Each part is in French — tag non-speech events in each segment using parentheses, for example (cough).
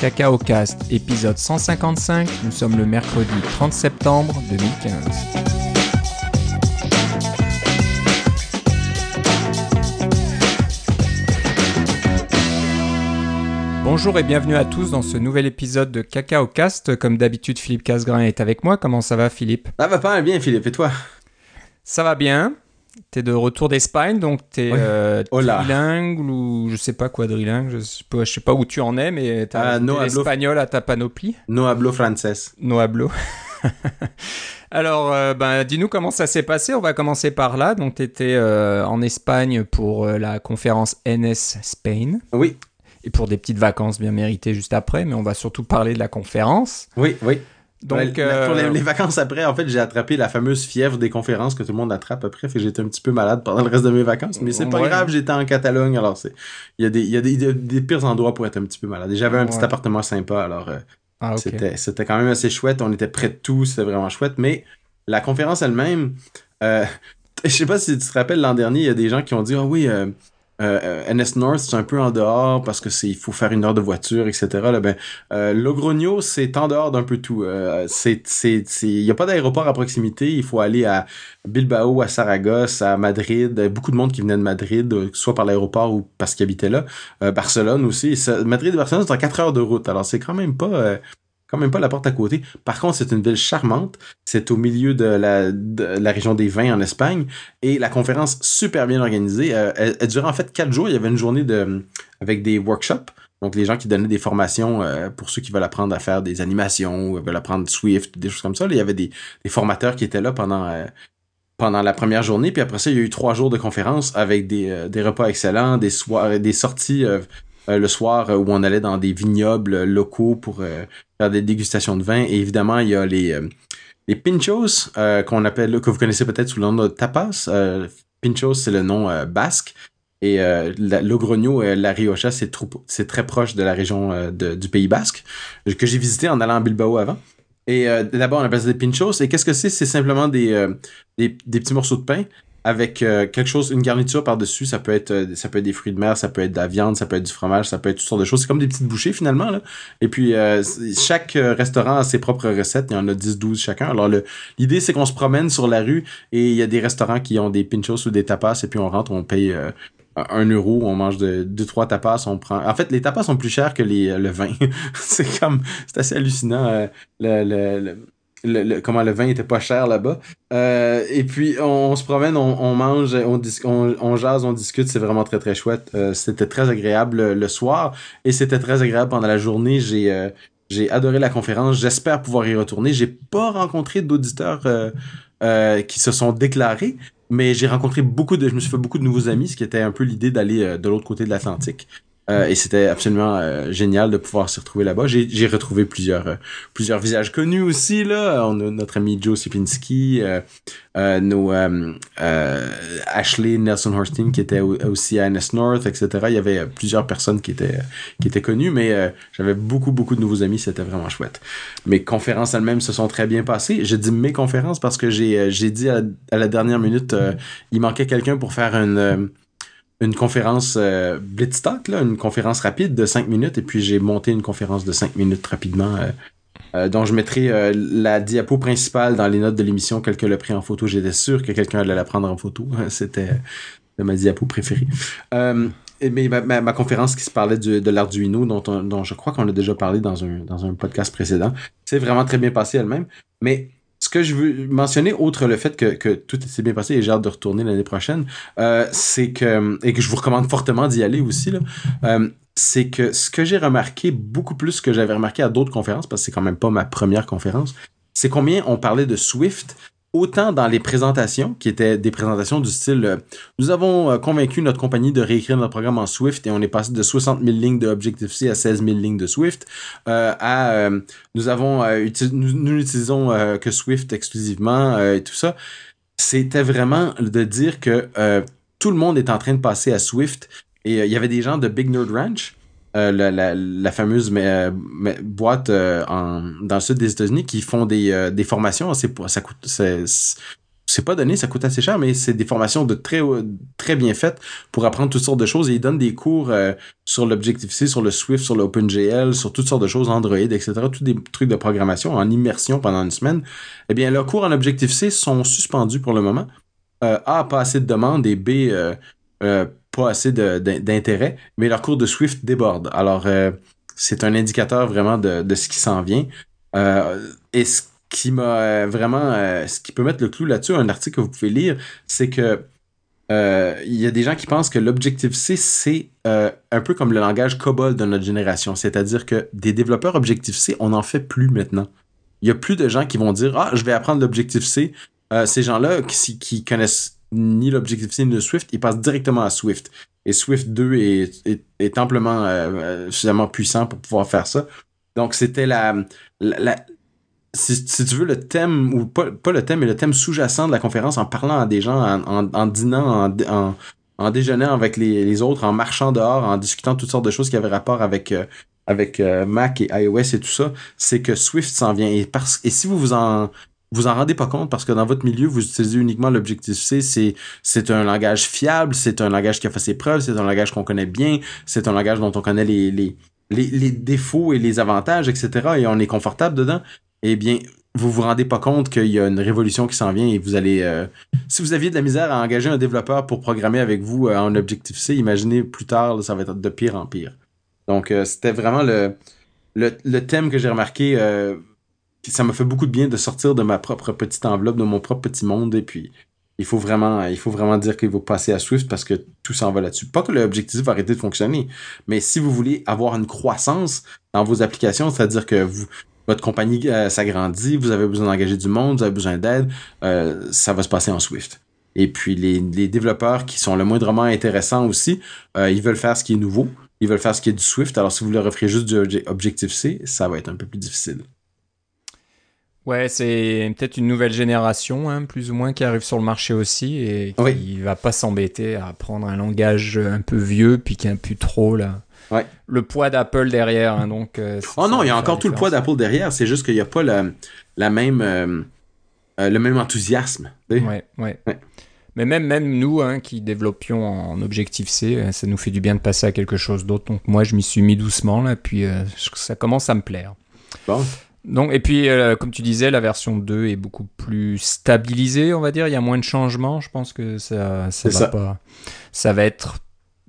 Cacao Cast, épisode 155. Nous sommes le mercredi 30 septembre 2015. Bonjour et bienvenue à tous dans ce nouvel épisode de Cacao Cast. Comme d'habitude, Philippe Casgrain est avec moi. Comment ça va, Philippe? Ça va pas bien, Philippe. Et toi? Ça va bien. T'es de retour d'Espagne, donc t'es euh, Hola. trilingue ou je sais pas quadrilingue, je sais pas, je sais pas où tu en es, mais t'as Ah, no hablo- l'espagnol à ta panoplie. No hablo francés. No hablo. (laughs) Alors, euh, ben, dis-nous comment ça s'est passé. On va commencer par là. Donc, tu étais en Espagne pour euh, la conférence NS Spain Oui, et pour des petites vacances bien méritées juste après. Mais on va surtout parler de la conférence. oui, oui. Donc, Ouais, pour les, euh, les vacances après, en fait, j'ai attrapé la fameuse fièvre des conférences que tout le monde attrape après. Fait que j'étais un petit peu malade pendant le reste de mes vacances. Mais c'est pas Ouais. grave, j'étais en Catalogne. Alors, c'est il y a, des, il y a des, des- des pires endroits pour être un petit peu malade. Et j'avais un petit appartement sympa. Alors, euh, ah. C'était, c'était quand même assez chouette. On était près de tout. C'était vraiment chouette. Mais la conférence elle-même, euh, (laughs) je sais pas si tu te rappelles l'an dernier, il y a des gens qui ont dit Ah oui, euh, euh, NS North, c'est un peu en dehors parce que c'est il faut faire une heure de voiture, etc. Là, ben, euh, Logroño, c'est en dehors d'un peu tout. Euh, c'est, c'est, il y a pas d'aéroport à proximité. Il faut aller à Bilbao, à Saragosse, à Madrid. Euh, Beaucoup de monde qui venait de Madrid, euh, soit par l'aéroport ou parce qu'ils habitaient là. Euh, Barcelone aussi. Madrid et Barcelone, c'est en 4 heures de route. Alors, c'est quand même pas, euh, quand même pas la porte à côté. Par contre, c'est une ville charmante. C'est au milieu de la, de la région des vins en Espagne. Et la conférence, super bien organisée. Euh, elle, durait en fait quatre jours. Il y avait une journée de, avec des workshops. Donc, les gens qui donnaient des formations euh, pour ceux qui veulent apprendre à faire des animations, ou veulent apprendre Swift, des choses comme ça. Il y avait des, des formateurs qui étaient là pendant, euh, pendant la première journée. Puis après ça, il y a eu trois jours de conférence avec des, des repas excellents, des, soirs, des sorties le soir euh, où on allait dans des vignobles euh, locaux pour euh, faire des dégustations de vin. Et évidemment, il y a les, euh, pinchos euh, qu'on appelle, que vous connaissez peut-être sous le nom de tapas. Euh, pinchos, c'est le nom euh, basque. Et euh, euh, La Rioja, c'est très proche de la région euh, du Pays Basque, que j'ai visité en allant à Bilbao avant. Et euh, d'abord, on appelle ça des pinchos. Et qu'est-ce que c'est? C'est simplement euh, des petits morceaux de pain avec euh, quelque chose, une garniture par-dessus. Ça peut être euh, ça peut être des fruits de mer, ça peut être de la viande, ça peut être du fromage, ça peut être toutes sortes de choses. C'est comme des petites bouchées finalement. Là. Et puis, euh, chaque restaurant a ses propres recettes. Il y en a 10-12 chacun. Alors, l'idée, c'est qu'on se promène sur la rue et il y a des restaurants qui ont des pinchos ou des tapas. Et puis, on rentre, on paye euh, un euro, on mange de, deux, trois tapas. On prend... En fait, les tapas sont plus chers que les, le vin. (laughs) c'est comme... C'est assez hallucinant. le, le- comment le vin était pas cher là-bas. Euh, et puis, on, se promène, on, mange, on, jase, on discute. C'est vraiment très, très chouette. Euh, c'était très agréable le, le soir et c'était très agréable pendant la journée. J'ai euh, j'ai adoré la conférence. J'espère pouvoir y retourner. J'ai pas rencontré d'auditeurs euh, euh, qui se sont déclarés, mais j'ai rencontré beaucoup de, je me suis fait beaucoup de nouveaux amis, ce qui était un peu l'idée d'aller euh, de l'autre côté de l'Atlantique. Euh, et c'était absolument euh, génial de pouvoir se retrouver là-bas. J'ai j'ai retrouvé plusieurs euh, plusieurs visages connus aussi là. On a notre ami Joe Sipinski, nos Ashley Nelson Horstein qui était au- aussi à NS North, etc. Il y avait plusieurs personnes qui étaient qui étaient connues, mais j'avais beaucoup beaucoup de nouveaux amis. C'était vraiment chouette. Mes conférences elles-mêmes se sont très bien passées. Je dis mes conférences parce que j'ai j'ai dit à la, à la dernière minute, il manquait quelqu'un pour faire une une conférence euh, là, une conférence rapide de 5 minutes, et puis j'ai monté une conférence de 5 minutes rapidement, euh, euh, dont je mettrai euh, la diapo principale dans les notes de l'émission, quel que le pris en photo. J'étais sûr que quelqu'un allait la prendre en photo. (laughs) C'était ma diapo préférée. Mais ma, conférence qui se parlait de l'Arduino, dont, on- dont je crois qu'on a déjà parlé dans un, dans un podcast précédent, c'est vraiment très bien passé elle-même. Mais ce que je veux mentionner, outre le fait que, que tout s'est bien passé et j'ai hâte de retourner l'année prochaine, euh, c'est que, et que je vous recommande fortement d'y aller aussi, euh, c'est que ce que j'ai remarqué beaucoup plus que j'avais remarqué à d'autres conférences, parce que c'est quand même pas ma première conférence, c'est combien on parlait de Swift, autant dans les présentations, qui étaient des présentations du style euh, Nous avons euh, convaincu notre compagnie de réécrire notre programme en Swift et on est passé de 60 000 lignes de Objective-C à 16 000 lignes de Swift, euh, à nous avons nous, n'utilisons que Swift exclusivement et tout ça. C'était vraiment de dire que tout le monde est en train de passer à Swift et il y avait des gens de Big Nerd Ranch euh, la, fameuse euh, boîte euh, en, dans le sud des États-Unis qui font des, formations. C'est, ça pas donné, ça coûte assez cher, mais c'est des formations de très très bien faites pour apprendre toutes sortes de choses. Et ils donnent des cours sur l'Objective-C, sur le Swift, sur l'OpenGL, sur toutes sortes de choses, Android, etc. Tous des trucs de programmation en immersion pendant une semaine. Eh bien, leurs cours en Objective-C sont suspendus pour le moment. A, pas assez de demandes et B, pas assez d'intérêt, mais leurs cours de Swift débordent. Alors, c'est un indicateur vraiment de, ce qui s'en vient. et ce qui m'a euh, vraiment, euh, ce qui peut mettre le clou là-dessus, un article que vous pouvez lire, c'est que euh, il y a des gens qui pensent que l'Objective-C, c'est un peu comme le langage COBOL de notre génération. C'est-à-dire que des développeurs Objective-C, on n'en fait plus maintenant. Il y a plus de gens qui vont dire Ah, je vais apprendre l'Objective-C. ces gens-là qui connaissent ni l'Objective-C ni Swift, ils passent directement à Swift. Et Swift 2 est, est, est amplement suffisamment puissant pour pouvoir faire ça. Donc, c'était la, la, si, tu veux, le thème, ou pas, pas le thème, mais le thème sous-jacent de la conférence en parlant à des gens, en, en, dînant, en, en, déjeunant avec les, les, autres, en marchant dehors, en discutant toutes sortes de choses qui avaient rapport avec, euh, avec euh, Mac et iOS et tout ça, c'est que Swift s'en vient. Et, parce, et si vous vous en, vous en rendez pas compte parce que dans votre milieu, vous utilisez uniquement l'Objective-C, c'est, c'est un langage fiable, c'est un langage qui a fait ses preuves, c'est un langage qu'on connaît bien, c'est un langage dont on connaît les, les, les, les, défauts et les avantages, etc. et on est confortable dedans eh bien, vous vous rendez pas compte qu'il y a une révolution qui s'en vient et vous allez... Euh, si vous aviez de la misère à engager un développeur pour programmer avec vous euh, en Objective-C, imaginez plus tard, ça va être de pire en pire. Donc, euh, c'était vraiment le, le, thème que j'ai remarqué. Ça m'a fait beaucoup de bien de sortir de ma propre petite enveloppe, de mon propre petit monde. Et puis, il faut vraiment, il faut vraiment dire qu'il faut passer à Swift parce que tout s'en va là-dessus. Pas que l'objectif va arrêter de fonctionner, mais si vous voulez avoir une croissance dans vos applications, c'est-à-dire que votre compagnie euh, s'agrandit, vous avez besoin d'engager du monde, vous avez besoin d'aide, euh, ça va se passer en Swift. Et puis les, développeurs qui sont le moindrement intéressants aussi, euh, ils veulent faire ce qui est nouveau, ils veulent faire ce qui est du Swift. Alors si vous leur offrez juste du Objective-C, ça va être un peu plus difficile. Ouais, c'est peut-être une nouvelle génération, hein, plus ou moins, qui arrive sur le marché aussi et qui ne va pas s'embêter à prendre un langage un peu vieux puis qui n'a plus trop là le poids d'Apple derrière. Hein, donc, euh, oh non, il y a encore tout le poids d'Apple derrière. C'est juste qu'il n'y a pas la, la même, euh, euh, le même enthousiasme. Ouais, ouais, Mais même, même nous hein, qui développions en Objective-C, ça nous fait du bien de passer à quelque chose d'autre. Donc moi, je m'y suis mis doucement, là, puis ça commence à me plaire. Bon. Donc, et puis, comme tu disais, la version 2 est beaucoup plus stabilisée, on va dire. Il y a moins de changements. Je pense que ça, ça va pas. Ça va être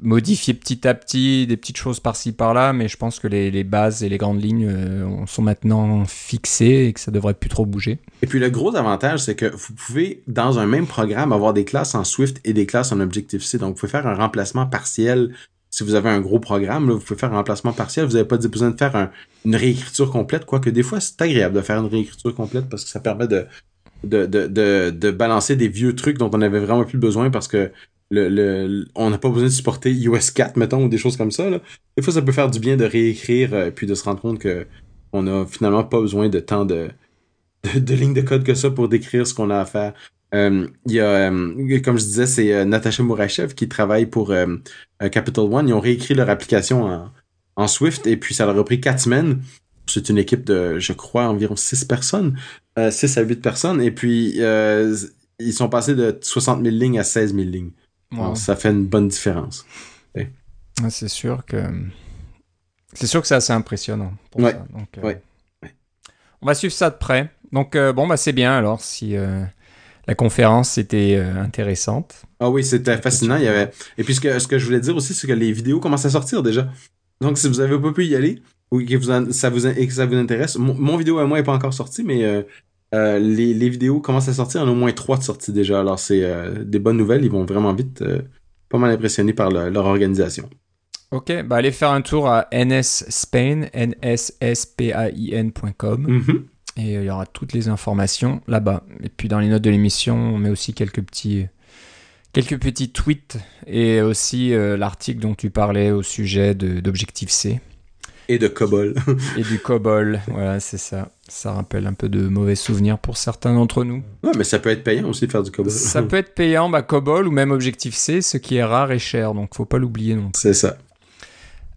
modifier petit à petit des petites choses par-ci par-là, mais je pense que les, bases et les grandes lignes euh, sont maintenant fixées et que ça devrait plus trop bouger. Et puis le gros avantage, c'est que vous pouvez, dans un même programme, avoir des classes en Swift et des classes en Objective-C. Donc, vous pouvez faire un remplacement partiel. Si vous avez un gros programme, vous pouvez faire un remplacement partiel. Vous n'avez pas besoin de faire une réécriture complète, quoique des fois, c'est agréable de faire une réécriture complète parce que ça permet de, de, de, de, balancer des vieux trucs dont on avait vraiment plus besoin parce que le, on n'a pas besoin de supporter US 4, mettons, ou des choses comme ça. Des fois, ça peut faire du bien de réécrire euh, puis de se rendre compte que on a finalement pas besoin de tant de, de, lignes de code que ça pour décrire ce qu'on a à faire. Euh, il y a, euh, comme je disais, c'est Natasha Mourachev qui travaille pour Capital One. Ils ont réécrit leur application en, en Swift et puis ça leur a pris quatre semaines. C'est une équipe de, je crois, environ six personnes, 6 à 8 personnes. Et puis, ils sont passés de 60 000 lignes à 16 000 lignes ça fait une bonne différence. C'est sûr que c'est sûr que c'est assez impressionnant. Pour ça. Donc, euh, On va suivre ça de près. Donc euh, bon bah c'est bien alors si euh, la conférence était intéressante. Ah oui, c'était fascinant. Il y avait et puis ce que, ce que je voulais dire aussi c'est que les vidéos commencent à sortir déjà. Donc si vous avez pas pu y aller ou que vous ça vous et que ça vous intéresse, mon, vidéo à moi est pas encore sorti mais euh, les, les, vidéos commencent à sortir, il y en a au moins trois de sorties déjà. Alors c'est euh, des bonnes nouvelles, ils vont vraiment vite. Euh, pas mal impressionnés par leur organisation. Ok, bah allez faire un tour à nsspain, nsspain.com. Mm Et il y aura toutes les informations là-bas. Et puis dans les notes de l'émission, on met aussi quelques petits, quelques petits tweets et aussi l'article dont tu parlais au sujet d'Objectif-C. Et de COBOL. (laughs) et du COBOL, voilà, c'est ça. Ça rappelle un peu de mauvais souvenirs pour certains d'entre nous. Ouais, mais ça peut être payant aussi de faire du COBOL. Ça peut être payant, bah, COBOL ou même Objective-C, ce qui est rare et cher, donc faut pas l'oublier non C'est ça.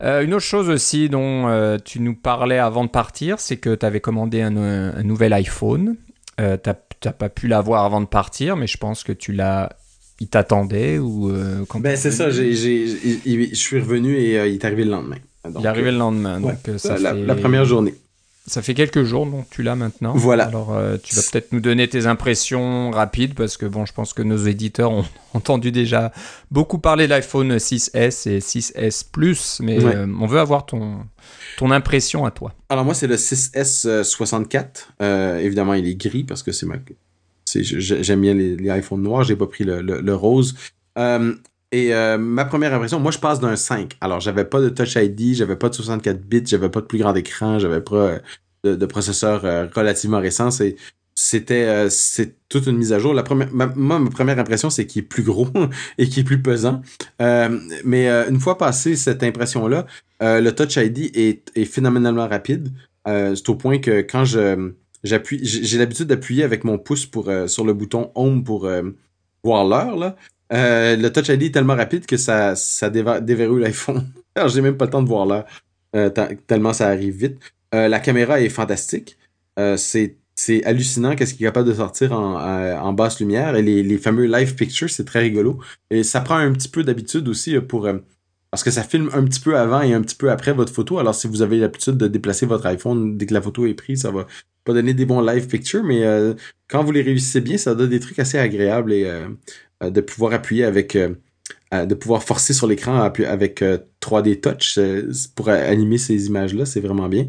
Euh, une autre chose aussi dont euh, tu nous parlais avant de partir, c'est que tu avais commandé un, nouvel iPhone. Euh, n'as pas pu l'avoir avant de partir, mais je pense que tu l'as. Il t'attendait ou quand Ben c'est ça, je suis revenu et il est arrivé le lendemain. il est arrivé le lendemain, donc ça la première journée. Ça fait quelques jours, donc tu l'as maintenant. Voilà. Alors, euh, tu vas peut-être nous donner tes impressions rapides, parce que bon, je pense que nos éditeurs ont (laughs) entendu déjà beaucoup parler de l'iPhone 6S et 6S Plus, mais euh, on veut avoir ton, ton impression à toi. Alors, moi, c'est le 6S 64. Euh, évidemment, il est gris, parce que c'est ma. J'aime bien les, les iPhones noirs, j'ai pas pris le, le, rose. Et ma première impression, moi je passe d'un 5. Alors j'avais pas de Touch ID, j'avais pas de 64 bits, j'avais pas de plus grand écran, j'avais pas de, processeurs euh, relativement récents. C'est c'était euh, c'est toute une mise à jour. La première, moi, ma première impression, c'est qu'il est plus gros (laughs) et qu'il est plus pesant. Euh, mais une fois passé cette impression-là, le Touch ID est, est phénoménalement rapide. c'est au point que quand je j'appuie, j'ai l'habitude d'appuyer avec mon pouce pour sur le bouton Home pour voir l'heure là. Le Touch ID est tellement rapide que ça déverrouille l'iPhone. (laughs) Alors j'ai même pas le temps de voir l'heure tellement ça arrive vite. Euh, la caméra est fantastique. Euh, c'est hallucinant qu'est-ce qu'il est capable de sortir en, euh, basse lumière. Et les, fameux live pictures, c'est très rigolo. Et ça prend un petit peu d'habitude aussi pour. parce que ça filme un petit peu avant et un petit peu après votre photo. Alors, si vous avez l'habitude de déplacer votre iPhone dès que la photo est prise, ça va pas donner des bons live pictures. Mais quand vous les réussissez bien, ça donne des trucs assez agréables et de pouvoir appuyer avec. de pouvoir forcer sur l'écran avec 3D Touch pour animer ces images-là, c'est vraiment bien.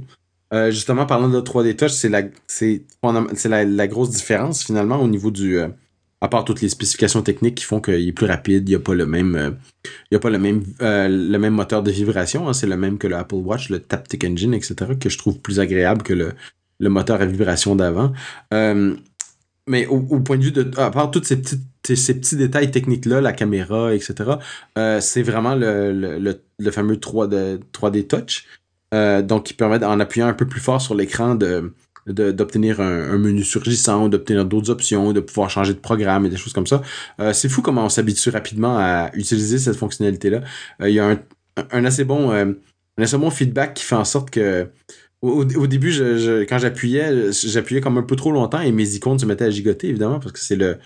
Euh, justement, parlant de 3D Touch, c'est la, la, grosse différence finalement au niveau du. Euh, à part toutes les spécifications techniques qui font qu'il est plus rapide, il n'y a pas le même, euh, il y a pas le même, le même moteur de vibration. Hein, c'est le même que le Apple Watch, le Taptic Engine, etc., que je trouve plus agréable que le, le moteur à vibration d'avant. mais au, point de vue de, à part tous ces petits, ces petits détails techniques là, la caméra, etc., c'est vraiment le, le, le, fameux 3D, 3D Touch. Euh, donc, qui permet, en appuyant un peu plus fort sur l'écran, de d'obtenir un, menu surgissant, d'obtenir d'autres options, de pouvoir changer de programme et des choses comme ça. Euh, c'est fou comment on s'habitue rapidement à utiliser cette fonctionnalité-là. Euh, il y a un assez bon un assez bon feedback qui fait en sorte que au, début, quand j'appuyais, j'appuyais comme un peu trop longtemps et mes icônes se mettaient à gigoter, évidemment, parce que c'est le,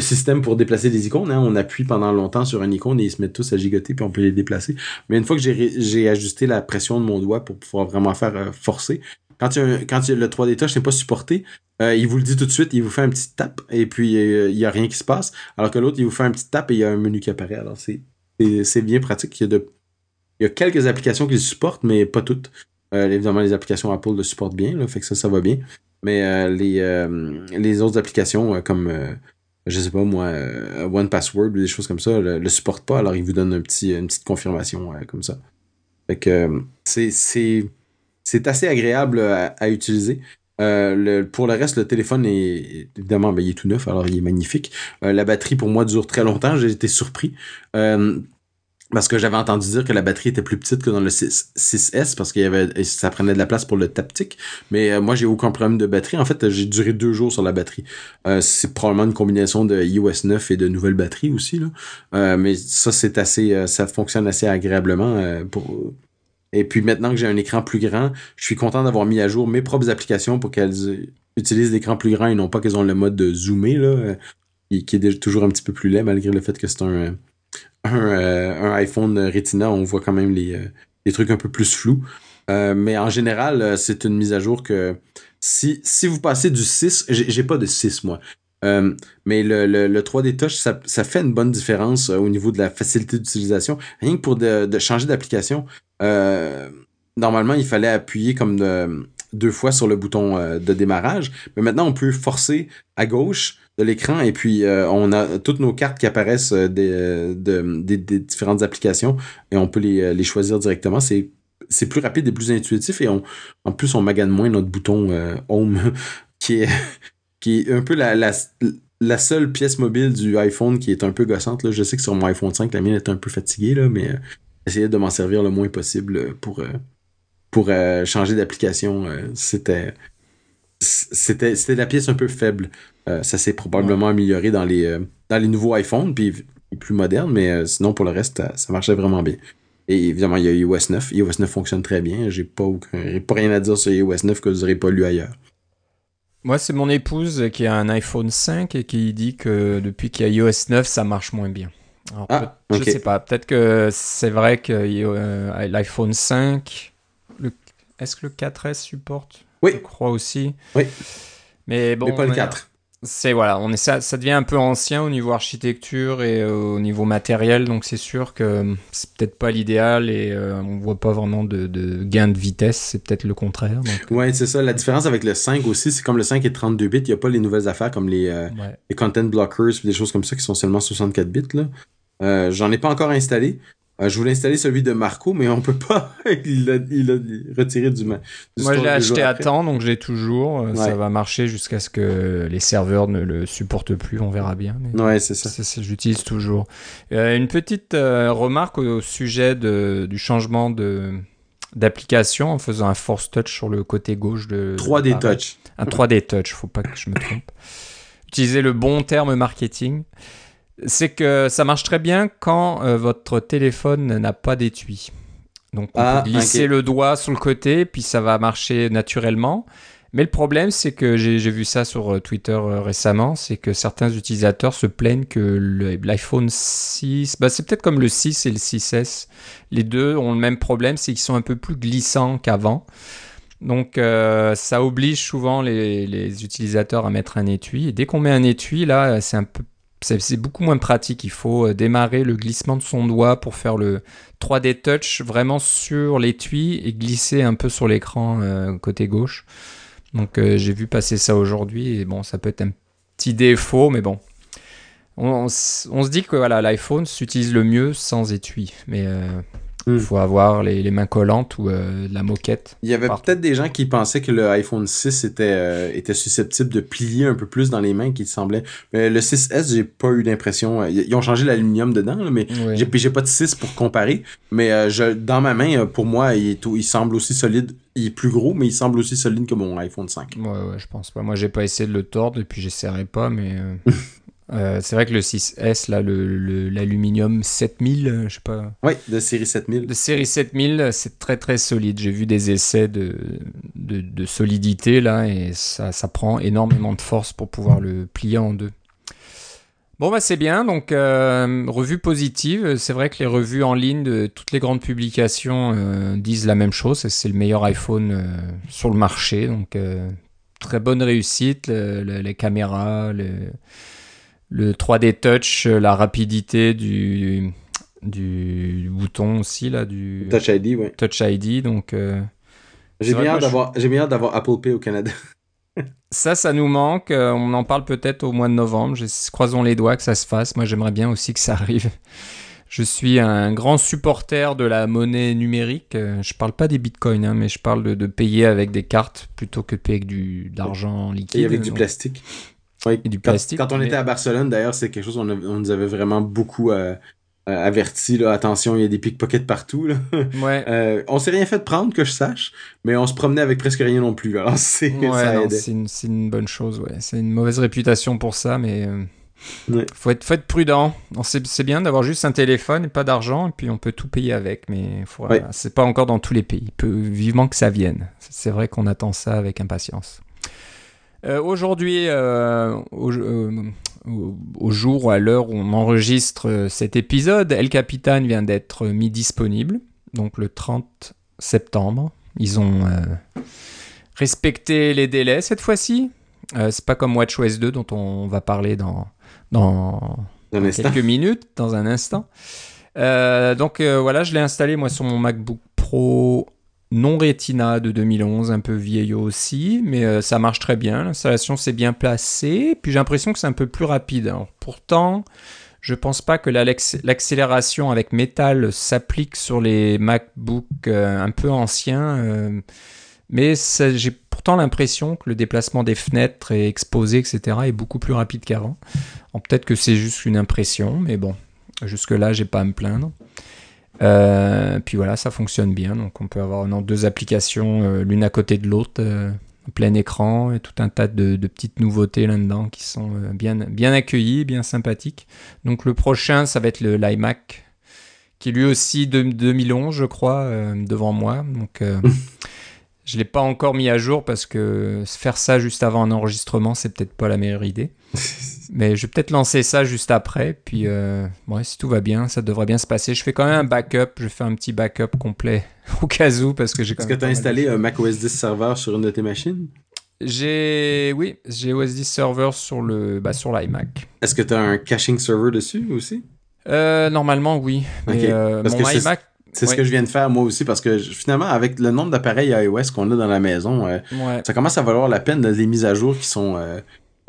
système pour déplacer des icônes. Hein. On appuie pendant longtemps sur une icône et ils se mettent tous à gigoter puis on peut les déplacer. Mais une fois que j'ai ajusté la pression de mon doigt pour pouvoir vraiment faire euh, forcer, quand, le 3D Touch n'est pas supporté, euh, il vous le dit tout de suite, il vous fait un petit tap et puis euh, il n'y a rien qui se passe. Alors que l'autre, il vous fait un petit tap et il y a un menu qui apparaît. Alors c'est bien pratique. Il y a quelques applications qui le supportent, mais pas toutes. Évidemment, les applications Apple le supportent bien, là, fait que ça, ça va bien. Mais les, les autres applications comme je sais pas moi, euh, One Password ou des choses comme ça, le, le supporte pas, alors il vous donne un petit, une petite confirmation comme ça. Fait que euh, c'est, assez agréable à, utiliser. Euh, pour le reste, le téléphone est évidemment ben, il est tout neuf, alors il est magnifique. la batterie pour moi dure très longtemps, j'ai été surpris parce que j'avais entendu dire que la batterie était plus petite que dans le 6, s parce qu'il y avait ça prenait de la place pour le taptic mais euh, moi j'ai aucun problème de batterie. En fait j'ai duré deux jours sur la batterie. Euh, c'est probablement une combinaison de iOS 9 et de nouvelles batteries aussi euh, mais ça c'est assez ça fonctionne assez agréablement et puis maintenant que j'ai un écran plus grand je suis content d'avoir mis à jour mes propres applications pour qu'elles utilisent l'écran plus grand et non pas qu'elles ont le mode de zoomer là qui est toujours un petit peu plus laid malgré le fait que c'est un euh, un, iPhone Retina, on voit quand même les, euh, les trucs un peu plus flous. Euh, mais en général, c'est une mise à jour que si, si vous passez du 6, j'ai pas de 6 moi, mais le, le, 3D Touch, ça, ça, fait une bonne différence au niveau de la facilité d'utilisation. Rien que pour de, de changer d'application, normalement, il fallait appuyer comme de, deux fois sur le bouton de démarrage, mais maintenant, on peut forcer à gauche de l'écran et puis euh, on a toutes nos cartes qui apparaissent euh, euh, des, différentes applications et on peut les, choisir directement. C'est c'est plus rapide et plus intuitif et en plus on magane moins notre bouton Home (laughs) qui est qui est un peu la, seule pièce mobile du iPhone qui est un peu gossante. Je sais que sur mon iPhone 5, la mienne est un peu fatiguée, là, mais essayer de m'en servir le moins possible pour, pour changer d'application. c'était c'était c'était la pièce un peu faible. Euh, ça s'est probablement amélioré dans les euh, dans les nouveaux iPhones puis plus modernes, mais euh, sinon pour le reste ça, marchait vraiment bien. Et évidemment il y a iOS 9. iOS 9 fonctionne très bien. J'ai pas pas rien à dire sur iOS 9 que vous n'aurez pas lu ailleurs. Moi, c'est mon épouse qui a un iPhone 5 et qui dit que depuis qu'il y a iOS 9, ça marche moins bien. Alors, ah, Je sais pas, peut-être que c'est vrai que euh, l'iPhone 5, est-ce que le 4S supporte? Oui. Je crois aussi. Oui. Mais bon. Mais pas le 4 c'est voilà, on est ça, ça devient un peu ancien au niveau architecture et euh, au niveau matériel, donc c'est sûr que c'est peut-être pas l'idéal et euh, on voit pas vraiment de, de gain de vitesse, c'est peut-être le contraire. Donc... Euh. Ouais, c'est ça. La différence avec le 5 aussi, c'est comme le 5 est 32 bits, il y a pas les nouvelles affaires comme les, les content blockers, des choses comme ça qui sont seulement 64 bits là. J'en ai pas encore installé. Euh, je voulais installer celui de Marco, mais on peut pas. (laughs) il l'a retiré du, Moi, je l'ai acheté à temps, donc j'ai toujours. Euh, ça va marcher jusqu'à ce que les serveurs ne le supportent plus. On verra bien. ouais, c'est ça. J'utilise toujours. Euh, une petite remarque au, sujet de, du changement de d'application en faisant un force touch sur le côté gauche de 3D touch. Un 3D touch, faut pas que je me trompe. (laughs) Utiliser le bon terme marketing c'est que ça marche très bien quand euh, votre téléphone n'a pas d'étui. Donc on ah, peut glisser le doigt sur le côté, puis ça va marcher naturellement. Mais le problème, c'est que j'ai vu ça sur euh, Twitter euh, récemment, c'est que certains utilisateurs se plaignent que l'iPhone 6, bah c'est peut-être comme le 6 et le 6S, les deux ont le même problème, c'est qu'ils sont un peu plus glissants qu'avant. Donc ça oblige souvent les, les, utilisateurs à mettre un étui. Et dès qu'on met un étui, là, c'est un peu c'est beaucoup moins pratique. Il faut euh, démarrer le glissement de son doigt pour faire le 3D touch vraiment sur l'étui et glisser un peu sur l'écran euh, côté gauche. Donc euh, j'ai vu passer ça aujourd'hui et bon, ça peut être un petit défaut, mais bon. On, se dit que l'iPhone s'utilise le mieux sans étui. Mais il hmm. faut avoir les, mains collantes ou euh, la moquette. Il y avait peut-être des gens qui pensaient que le iPhone 6 était, euh, était susceptible de plier un peu plus dans les mains qu'il semblait. Mais le 6S, j'ai pas eu d'impression. Ils ont changé l'aluminium dedans, mais j'ai pas de 6 pour comparer. Mais euh, je, dans ma main, pour moi, il, il semble aussi solide. Il est plus gros, mais il semble aussi solide que mon iPhone 5. Ouais, ouais, je pense pas. Moi, j'ai pas essayé de le tordre et puis j'essaierai pas, mais. (laughs) Euh, c'est vrai que le 6S, là, l'aluminium le, 7000, euh, je sais pas. Oui, de série 7000. De série 7000, c'est très très solide. J'ai vu des essais de, de, solidité là et ça, ça, prend énormément de force pour pouvoir le plier en deux. Bon, bah c'est bien. Donc, euh, revue positive. C'est vrai que les revues en ligne de toutes les grandes publications disent la même chose. C'est le meilleur iPhone sur le marché. Donc, très bonne réussite. les caméras, le le 3D touch, euh, la rapidité du, du, bouton aussi là, du Touch ID, ouais. Touch ID, donc. Euh, j'ai bien d'avoir, j'ai bien d'avoir Apple Pay au Canada. (laughs) ça, ça nous manque. Euh, on en parle peut-être au mois de novembre. Croisons les doigts que ça se fasse. Moi, j'aimerais bien aussi que ça arrive. Je suis un grand supporter de la monnaie numérique. Je parle pas des bitcoins, hein, mais je parle de, payer avec des cartes plutôt que de payer avec du, d'argent liquide. Et avec du plastique. Oui, du plastique. Quand, on était à Barcelone, d'ailleurs, c'est quelque chose on, on, nous avait vraiment beaucoup euh, euh, averti. Là, attention, il y a des pickpockets partout. Là. (laughs) Ouais. Euh, on s'est rien fait de prendre, que je sache, mais on se promenait avec presque rien non plus. Alors, (laughs) c'est une, une, bonne chose. Ouais. C'est une mauvaise réputation pour ça, mais ouais. faut, être, faut être prudent. C'est bien d'avoir juste un téléphone et pas d'argent, et puis on peut tout payer avec, mais c'est pas encore dans tous les pays. Il peut vivement que ça vienne. C'est vrai qu'on attend ça avec impatience. Euh, aujourd'hui, euh, euh, au, jour ou à l'heure où on enregistre cet épisode, El Capitan vient d'être mis disponible, donc le 30 septembre. Ils ont respecté les délais cette fois-ci. c'est pas comme WatchOS 2 dont on va parler dans, dans, quelques minutes, dans un instant. donc voilà, je l'ai installé moi sur mon MacBook Pro non Retina de 2011, un peu vieillot aussi, mais euh, ça marche très bien. L'installation s'est bien placée, puis j'ai l'impression que c'est un peu plus rapide. pourtant, je pense pas que l'accélération avec métal s'applique sur les MacBook euh, un peu anciens, euh, mais j'ai pourtant l'impression que le déplacement des fenêtres et exposé, etc., est beaucoup plus rapide qu'avant. Peut-être que c'est juste une impression, mais bon, jusque-là, j'ai pas à me plaindre. Euh, puis voilà, ça fonctionne bien. Donc on peut avoir deux applications euh, l'une à côté de l'autre, euh, plein écran et tout un tas de, petites nouveautés là-dedans qui sont bien, bien accueillies, bien sympathiques. Donc le prochain, ça va être le l'iMac, qui est lui aussi de 2011, je crois, devant moi. Donc (laughs) Je l'ai pas encore mis à jour parce que faire ça juste avant un enregistrement, c'est peut-être pas la meilleure idée. (laughs) Mais je vais peut-être lancer ça juste après. Puis, euh, si tout va bien, ça devrait bien se passer. Je fais quand même un backup. Je fais un petit backup complet (laughs) au cas où parce que j'ai. Est-ce que tu as installé un Mac OS 10 serveur sur une de tes machines? J'ai, oui, j'ai OS 10 serveur sur le, bah, sur l'iMac. Est-ce que tu as un caching server dessus aussi? Euh, Normalement, oui. Mais, euh, mon iMac c'est ce que je viens de faire moi aussi parce que finalement, avec le nombre d'appareils iOS qu'on a dans la maison, euh, ça commence à valoir la peine des mises à jour qui sont euh,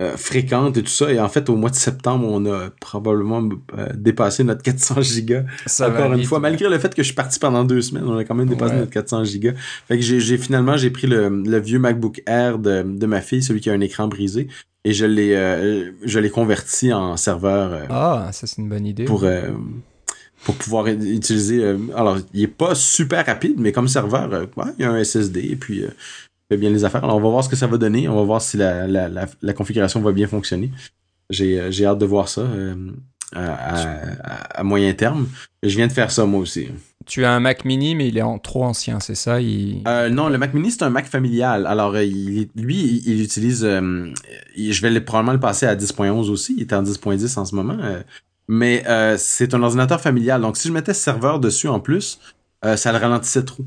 euh, fréquentes et tout ça. Et en fait, au mois de septembre, on a probablement dépassé notre (laughs) 400 gigas. Encore une fois, malgré le fait que je suis parti pendant deux semaines, on a quand même dépassé notre 400 gigas. Fait que j'ai finalement j'ai pris le, vieux MacBook Air de, de, ma fille, celui qui a un écran brisé, et je l'ai je l'ai converti en serveur. ah, ça c'est une bonne idée. Pour pour pouvoir utiliser. Euh, alors, il est pas super rapide, mais comme serveur, euh, il y a un SSD et puis euh, fait bien les affaires. Alors, on va voir ce que ça va donner. On va voir si la, la, la, configuration va bien fonctionner. J'ai, j'ai hâte de voir ça à, à, moyen terme. Je viens de faire ça moi aussi. Tu as un Mac mini, mais il est en trop ancien, c'est ça? Il... Non, le Mac mini, c'est un Mac familial. Alors, il, lui, il, utilise... je vais probablement le passer à 10.11 aussi. Il est en 10.10 en ce moment. Mais euh, c'est un ordinateur familial. Donc, si je mettais serveur dessus en plus, euh, ça le ralentissait trop.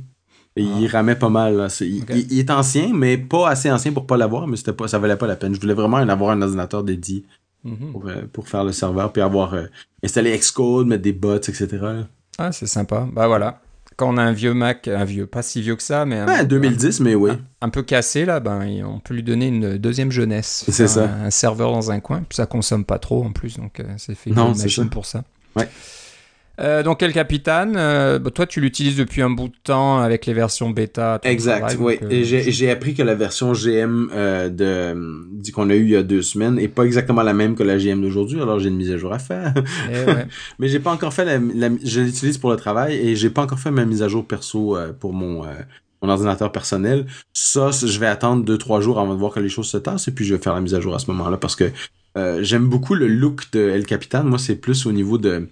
Il ah. ramait pas mal. il, est ancien, mais pas assez ancien pour pas l'avoir, mais c'était pas, ça valait pas la peine. Je voulais vraiment avoir un ordinateur dédié mhm. euh, pour, faire le serveur, puis avoir installé Xcode, mettre des bots, etc. Ah, c'est sympa. Bah voilà quand on a un vieux Mac, un vieux, pas si vieux que ça, mais. Un, 2010, mais oui. Un, peu cassé, là, ben, on peut lui donner une deuxième jeunesse. C'est ça. Un, serveur dans un coin, puis ça consomme pas trop en plus, donc euh, c'est fait une machine pour ça. Ouais. Euh, donc, quel capitaine euh, bah, Toi, tu l'utilises depuis un bout de temps avec les versions bêta. Exact, oui. Et j'ai appris que la version GM de qu'on a eu il y a deux semaines est pas exactement la même que la GM d'aujourd'hui, alors j'ai une mise à jour à faire. Eh (laughs) Mais j'ai pas encore fait la, je l'utilise pour le travail et j'ai pas encore fait ma mise à jour perso pour mon mon ordinateur personnel. Ça, je vais attendre deux trois jours avant de voir que les choses se tassent et puis je vais faire la mise à jour à ce moment-là parce que j'aime beaucoup le look de El Capitan. Moi, c'est plus au niveau de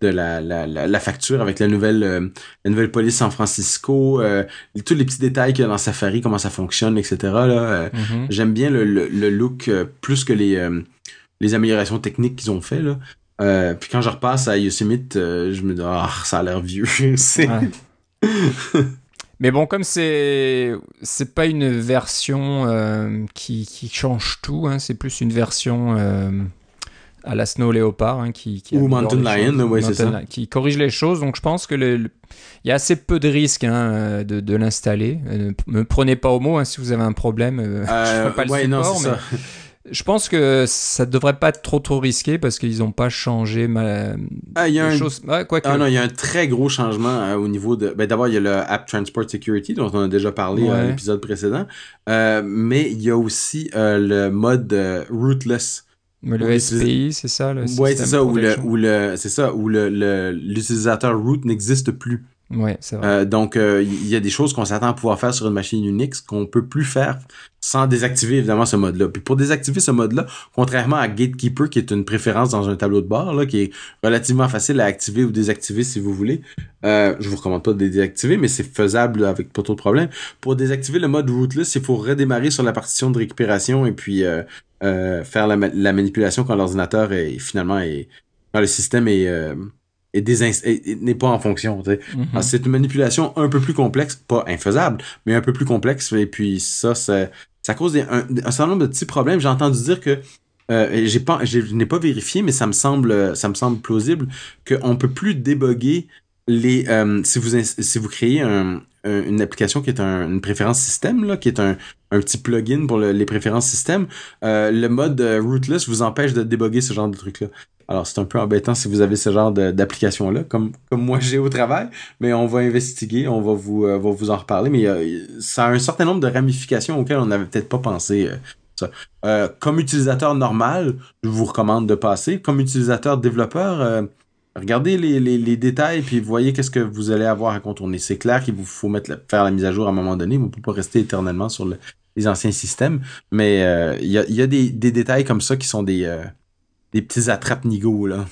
de la, la, la, facture avec la nouvelle euh, la nouvelle police San Francisco, euh, tous les petits détails qu'il y a dans Safari, comment ça fonctionne, etc. Là, euh, mm-hmm. J'aime bien le, le, look plus que les, les améliorations techniques qu'ils ont fait. Là. puis quand je repasse à Yosemite, je me dis ah ça a l'air vieux. (laughs) (laughs) Mais bon, comme c'est c'est pas une version qui, qui change tout, hein, c'est plus une version à la Snow Leopard hein, qui, qui, ou Mountain Lion, ouais, ça. qui corrige les choses. Donc je pense que il y a assez peu de risques hein, de, de l'installer. Ne me prenez pas au mot hein, si vous avez un problème. Euh, (laughs) euh, pas le support, non, mais ça. je pense que ça devrait pas être trop trop risqué parce qu'ils n'ont pas changé ma... ah, il y a un... quoi que... ah, non, il y a un très gros changement euh, au niveau de. Ben, D'abord, il y a le App Transport Security dont on a déjà parlé à l'épisode précédent, mais il y a aussi le mode rootless. Mais le SPI, c'est ça le Oui, c'est ça, où le, le c'est ça, où le, l'utilisateur root n'existe plus. Ouais, c'est vrai. Euh, donc, euh, il y a des choses qu'on s'attend à pouvoir faire sur une machine Unix qu'on peut plus faire sans désactiver évidemment ce mode-là. Puis pour désactiver ce mode-là, contrairement à Gatekeeper, qui est une préférence dans un tableau de bord, là, qui est relativement facile à activer ou désactiver si vous voulez, euh, je vous recommande pas de désactiver, mais c'est faisable avec pas trop de problèmes. Pour désactiver le mode rootless, il faut redémarrer sur la partition de récupération et puis euh, euh, faire la, manipulation quand l'ordinateur est finalement est quand le système est n'est pas en fonction. Mm-hmm. C'est une manipulation un peu plus complexe, pas infaisable, mais un peu plus complexe. Et puis ça, ça, ça cause un, certain nombre de petits problèmes. J'ai entendu dire que euh, j'ai pas, je n'ai pas vérifié, mais ça me semble, ça me semble plausible qu'on peut plus déboguer les, euh, si vous si vous créez une application qui est une préférence système là, qui est un, un petit plugin pour les préférences système, euh, le mode rootless vous empêche de déboguer ce genre de truc là. Alors, c'est un peu embêtant si vous avez ce genre d'application-là, comme, comme moi (laughs) j'ai au travail, mais on va investiguer, on va vous, euh, va vous en reparler, mais euh, ça a un certain nombre de ramifications auxquelles on n'avait peut-être pas pensé. Euh, comme utilisateur normal, je vous recommande de passer. Comme utilisateur développeur, regardez les, les, les, détails puis voyez qu'est-ce que vous allez avoir à contourner. C'est clair qu'il vous faut mettre faire la mise à jour à un moment donné, mais on peut pas rester éternellement sur les anciens systèmes. Mais il y, a, y a des, des, détails comme ça qui sont des des petits attrape-nigo, là.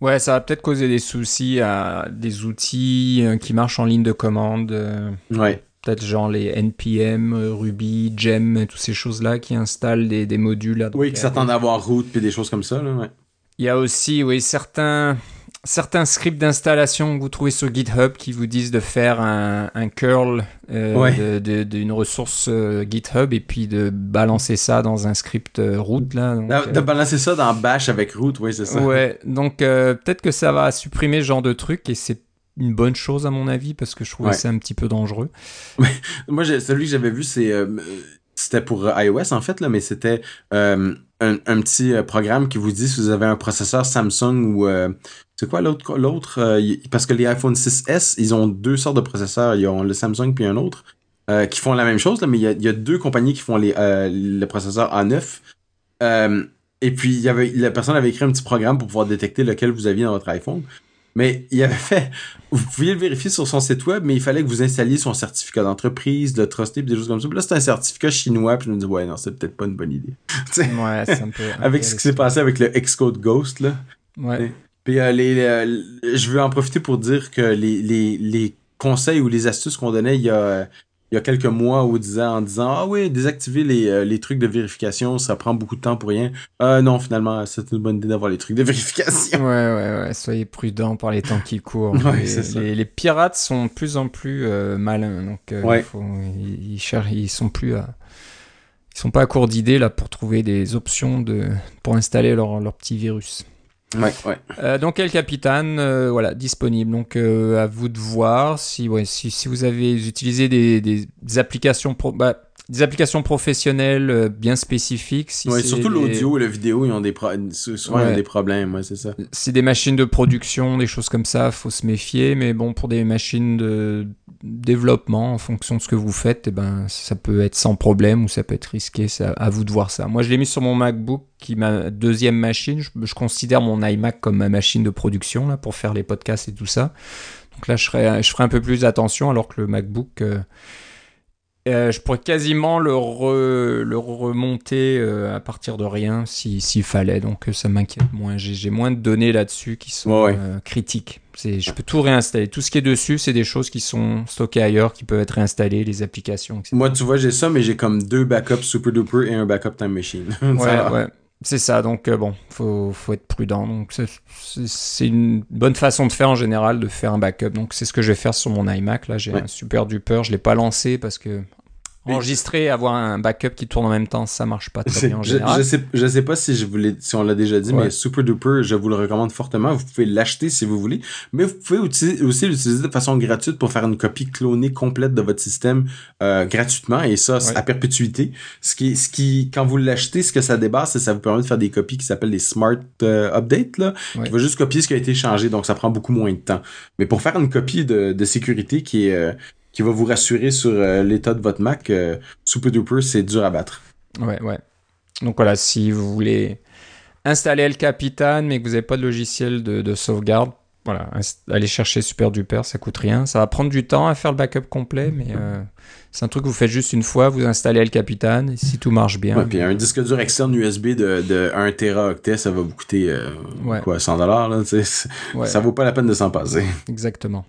Ouais, ça va peut-être causer des soucis à des outils euh, qui marchent en ligne de commande. Euh. Ouais. peut-être genre les NPM, Ruby, Gem, toutes ces choses-là qui installent des, des modules. oui, qui s'attendent à avoir root puis des choses comme ça. Là, ouais. Il y a aussi, oui, certains, certains scripts d'installation que vous trouvez sur GitHub qui vous disent de faire un, un curl euh, d'une ressource euh, GitHub et puis de balancer ça dans un script euh, root. Là, de, balancer ça dans Bash avec root, oui, c'est ça. Ouais, (laughs) donc peut-être que ça va supprimer ce genre de truc et c'est une bonne chose à mon avis parce que je trouvais ça un petit peu dangereux. (laughs) Moi, celui que j'avais vu, c'est c'était pour iOS en fait là, mais c'était un, petit programme qui vous dit si vous avez un processeur Samsung ou c'est quoi l'autre l'autre parce que les iPhone 6s ils ont deux sortes de processeurs. Ils ont le Samsung puis un autre qui font la même chose mais il y a, deux compagnies qui font les le processeur A9 et puis la personne avait écrit un petit programme pour pouvoir détecter lequel vous aviez dans votre iPhone mais il avait fait, vous pouviez le vérifier sur son site web, mais il fallait que vous installiez son certificat d'entreprise, de trusté, des choses comme ça. Puis là, c'est un certificat chinois, puis je me dis, ouais, non, c'est peut-être pas une bonne idée. (laughs) ouais, c'est un peu. avec ce qui s'est passé avec le Xcode Ghost, là. Ouais. Puis euh, les, je veux en profiter pour dire que les, les, les conseils ou les astuces qu'on donnait il y a il y a quelques mois ou disant en disant ah oui désactiver les, euh, les trucs de vérification ça prend beaucoup de temps pour rien. Euh, non finalement c'est une bonne idée d'avoir les trucs de vérification. Ouais ouais ouais soyez prudents par les temps qui courent. (laughs) Les, les, pirates sont de plus en plus euh, malins donc il faut, ils, cherchent ils sont plus à ils sont pas à court d'idées là pour trouver des options de pour installer leur, leur petit virus Ouais, ouais. Euh, donc El Capitan, euh, voilà, disponible. Donc euh, à vous de voir si, ouais, si, si vous avez utilisé des, des, applications pro bah, des applications professionnelles euh, bien spécifiques. Si ouais, surtout l'audio et la vidéo, ils ont des, pro... souvent des problèmes, ouais, c'est ça. Si des machines de production, des choses comme ça, faut se méfier. Mais bon, pour des machines de développement, en fonction de ce que vous faites, eh ben, ça peut être sans problème ou ça peut être risqué. C'est à vous de voir ça. Moi, je l'ai mis sur mon MacBook, qui est ma deuxième machine. Je, considère mon iMac comme ma machine de production là pour faire les podcasts et tout ça. Donc là, je, ferai, je ferai un peu plus attention, alors que le MacBook. Euh, euh, je pourrais quasiment le, le remonter euh, à partir de rien s'il fallait, donc euh, ça m'inquiète moins. J'ai moins de données là-dessus qui sont critiques. Je peux tout réinstaller. Tout ce qui est dessus, c'est des choses qui sont stockées ailleurs, qui peuvent être réinstallées, les applications, etc. Moi, tu vois, j'ai ça, mais j'ai comme deux backups Super Duper et un backup Time Machine. (laughs) ouais, ouais. C'est ça, donc euh, bon, faut, faut être prudent. Donc c'est une bonne façon de faire en général de faire un backup. Donc c'est ce que je vais faire sur mon iMac. Là, j'ai un super duper. Je l'ai pas lancé parce que enregistrer, avoir un backup qui tourne en même temps, ça marche pas très bien en général. Je, sais, je sais pas si je voulais, si on l'a déjà dit, mais Super Duper, je vous le recommande fortement. Vous pouvez l'acheter si vous voulez, mais vous pouvez aussi, l'utiliser de façon gratuite pour faire une copie clonée complète de votre système euh, gratuitement et ça à perpétuité. Ce qui, ce qui, quand vous l'achetez, ce que ça débarque, c'est ça vous permet de faire des copies qui s'appellent les Smart euh, Updates là, qui va juste copier ce qui a été changé, donc ça prend beaucoup moins de temps. Mais pour faire une copie de, de sécurité qui est euh, qui va vous rassurer sur euh, l'état de votre Mac, euh, Super Duper, c'est dur à battre. Ouais, ouais. Donc voilà, si vous voulez installer El Capitan, mais que vous n'avez pas de logiciel de, sauvegarde, voilà, allez chercher Super Duper, ça coûte rien. Ça va prendre du temps à faire le backup complet, mais euh, c'est un truc que vous faites juste une fois, vous installez El Capitan, et si tout marche bien. Ouais, puis un disque dur externe USB de, de 1 Teraoctet, ça va vous coûter quoi, 100 dollars, là, ça vaut pas la peine de s'en passer. Exactement.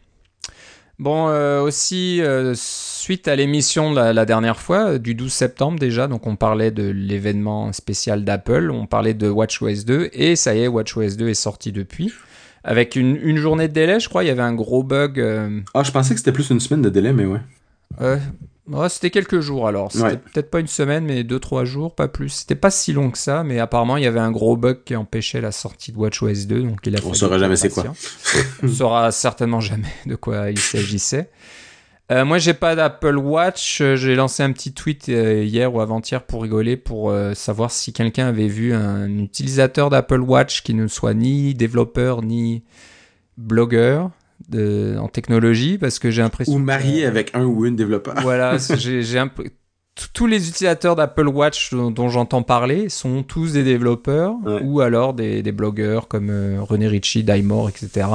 Bon, euh, aussi, euh, suite à l'émission la, la, dernière fois, euh, du 12 septembre déjà, donc on parlait de l'événement spécial d'Apple, on parlait de WatchOS 2, et ça y est, WatchOS 2 est sorti depuis. Avec une, une, journée de délai, je crois, il y avait un gros bug. Ah, je pensais que c'était plus une semaine de délai, mais ouais. Ouais, c'était quelques jours alors. C'était peut-être pas une semaine, mais deux, trois jours, pas plus. C'était pas si long que ça, mais apparemment il y avait un gros bug qui empêchait la sortie de WatchOS 2. Donc il a On saura jamais c'est quoi. On saura certainement jamais (laughs) de quoi il s'agissait. Euh, moi, j'ai pas d'Apple Watch. J'ai lancé un petit tweet euh, hier ou avant-hier pour rigoler, pour euh, savoir si quelqu'un avait vu un utilisateur d'Apple Watch qui ne soit ni développeur ni blogueur de, en technologie parce que j'ai l'impression. Ou marié avec un ou une développeur. Voilà, (laughs) j'ai un tous les utilisateurs d'Apple Watch dont, j'entends parler sont tous des développeurs ou alors des, des blogueurs comme euh, René Ritchie, Daimor, etc.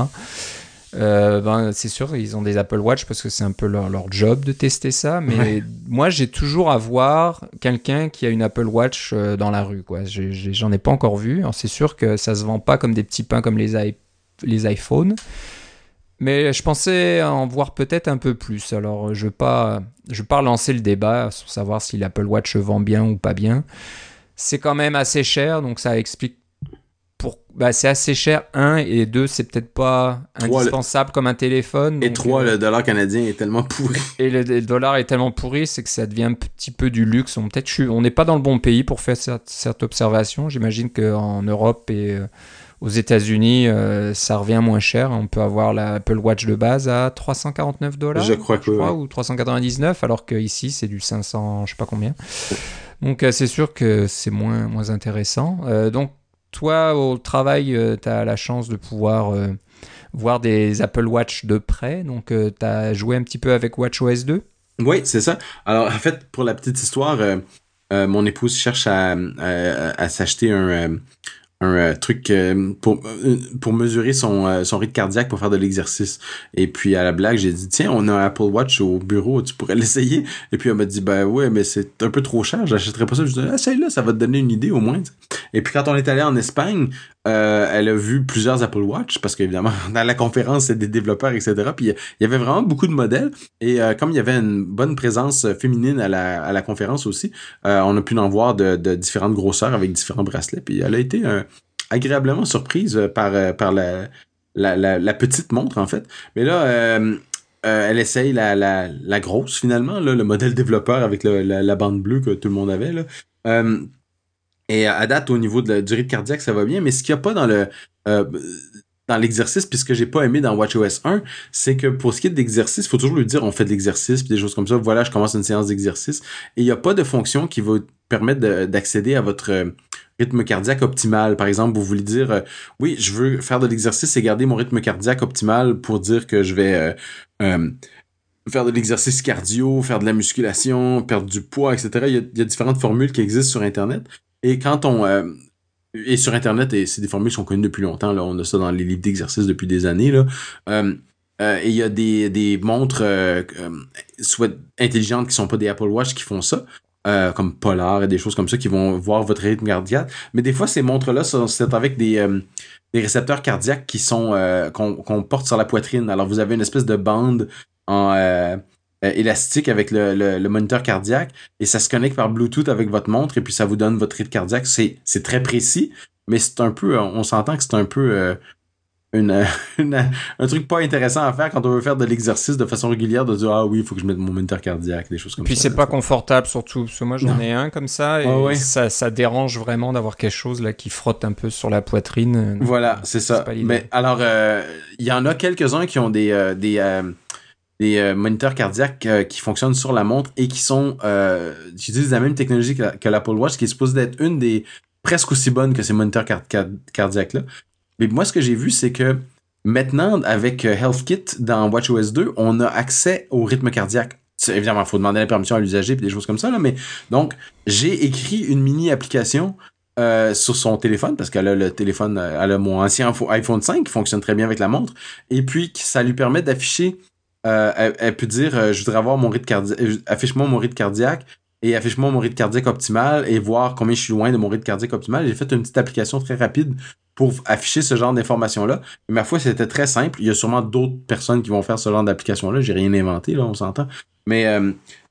Euh, ben, c'est sûr, ils ont des Apple Watch parce que c'est un peu leur, leur, job de tester ça. Mais moi, j'ai toujours à voir quelqu'un qui a une Apple Watch euh, dans la rue. Quoi. J'en ai, pas encore vu. C'est sûr que ça se vend pas comme des petits pains comme les, les iPhones. Mais je pensais en voir peut-être un peu plus. Alors, je ne pas, je pas lancer le débat sur savoir si l'Apple Watch vend bien ou pas bien. C'est quand même assez cher, donc ça explique pour. Bah, c'est assez cher, un, et deux, c'est peut-être pas indispensable comme un téléphone. Et trois, euh, le dollar canadien est tellement pourri. (laughs) Et le, dollar est tellement pourri, c'est que ça devient un petit peu du luxe. On peut-être, on n'est pas dans le bon pays pour faire cette, cette observation. J'imagine qu'en Europe et euh, aux États-Unis, euh, ça revient moins cher. On peut avoir l'Apple Watch de base à 349 dollars. Je crois que. ou 399, alors qu'ici, c'est du 500, je sais pas combien. Donc, euh, c'est sûr que c'est moins, moins intéressant. Euh, donc, toi, au travail, tu as la chance de pouvoir voir des Apple Watch de près. Donc, tu as joué un petit peu avec WatchOS 2 Oui, c'est ça. Alors, en fait, pour la petite histoire, mon épouse cherche à, à s'acheter un un euh, truc euh, pour euh, pour mesurer son son rythme cardiaque pour faire de l'exercice. Et puis à la blague, j'ai dit tiens, on a un Apple Watch au bureau, tu pourrais (laughs) l'essayer. Et puis elle m'a dit ben ouais, mais c'est un peu trop cher, j'achèterais pas ça. Je dis ah, celle-là, ça va te donner une idée au moins. Et puis quand on est allé en Espagne, euh, elle a vu plusieurs Apple Watch parce qu'évidemment (laughs) dans la conférence c'est des développeurs etc. Puis il y avait vraiment beaucoup de modèles et euh, comme il y avait une bonne présence féminine à la, à la conférence aussi, euh, on a pu en voir de, différentes grosseurs avec différents bracelets. Puis elle a été agréablement surprise par par la, la, petite montre en fait. Mais là elle essaye la, grosse finalement, là, le modèle développeur avec la, bande bleue que tout le monde avait. Là. Et à date, au niveau de la cardiaque, ça va bien. Mais ce qu'il n'y a pas dans le euh, dans l'exercice, puis ce que j'ai pas aimé dans WatchOS 1, c'est que pour ce qui est d'exercice, il faut toujours lui dire on fait de l'exercice, puis des choses comme ça. Voilà, je commence une séance d'exercice. Et il n'y a pas de fonction qui va permettre d'accéder à votre euh, rythme cardiaque optimal. Par exemple, vous voulez dire euh, oui, je veux faire de l'exercice et garder mon rythme cardiaque optimal pour dire que je vais faire de l'exercice cardio, faire de la musculation, perdre du poids, etc. Il y a différentes formules qui existent sur Internet. Et quand on... Euh, et sur Internet, et c'est des formules qui sont connues depuis longtemps, là, on a ça dans les livres d'exercice depuis des années, là. Euh, euh, et il y a des, des montres soit intelligentes qui sont pas des Apple Watch qui font ça, comme Polar et des choses comme ça qui vont voir votre rythme cardiaque. Mais des fois, ces montres-là, c'est avec des, des récepteurs cardiaques qui sont qu'on porte sur la poitrine. Alors vous avez une espèce de bande en euh, élastique avec le, le, moniteur cardiaque et ça se connecte par Bluetooth avec votre montre et puis ça vous donne votre rythme cardiaque. C'est, c'est très précis, mais c'est un peu, on s'entend que c'est un peu euh, (laughs) une, un truc pas intéressant à faire quand on veut faire de l'exercice de façon régulière, de dire ah oui, il faut que je mette mon moniteur cardiaque, des choses comme puis ça. Puis c'est pas confortable surtout, parce que moi j'en ai un comme ça et ah ça, ça dérange vraiment d'avoir quelque chose là qui frotte un peu sur la poitrine. Voilà, c'est ça. Mais alors, euh, il y en a quelques-uns qui ont des, des des euh, moniteurs cardiaques euh, qui fonctionnent sur la montre et qui sont euh, qui utilisent la même technologie que, l'Apple Watch, qui est supposée d'être une des presque aussi bonnes que ces moniteurs cardiaques là. Mais moi, ce que j'ai vu, c'est que maintenant, avec HealthKit dans WatchOS 2, on a accès au rythme cardiaque. Évidemment, il faut demander la permission à l'usager et des choses comme ça, là, mais donc j'ai écrit une mini application sur son téléphone parce qu'elle a le téléphone, elle a mon ancien iPhone 5 qui fonctionne très bien avec la montre et puis ça lui permet d'afficher euh, elle, peut dire euh, je voudrais avoir mon rythme cardiaque, euh, affiche-moi mon rythme cardiaque et affiche-moi mon rythme cardiaque optimal et voir combien je suis loin de mon rythme cardiaque optimal. J'ai fait une petite application très rapide pour afficher ce genre d'informations-là. Ma foi, c'était très simple. Il y a sûrement d'autres personnes qui vont faire ce genre d'application-là. J'ai rien inventé, là, on s'entend. Mais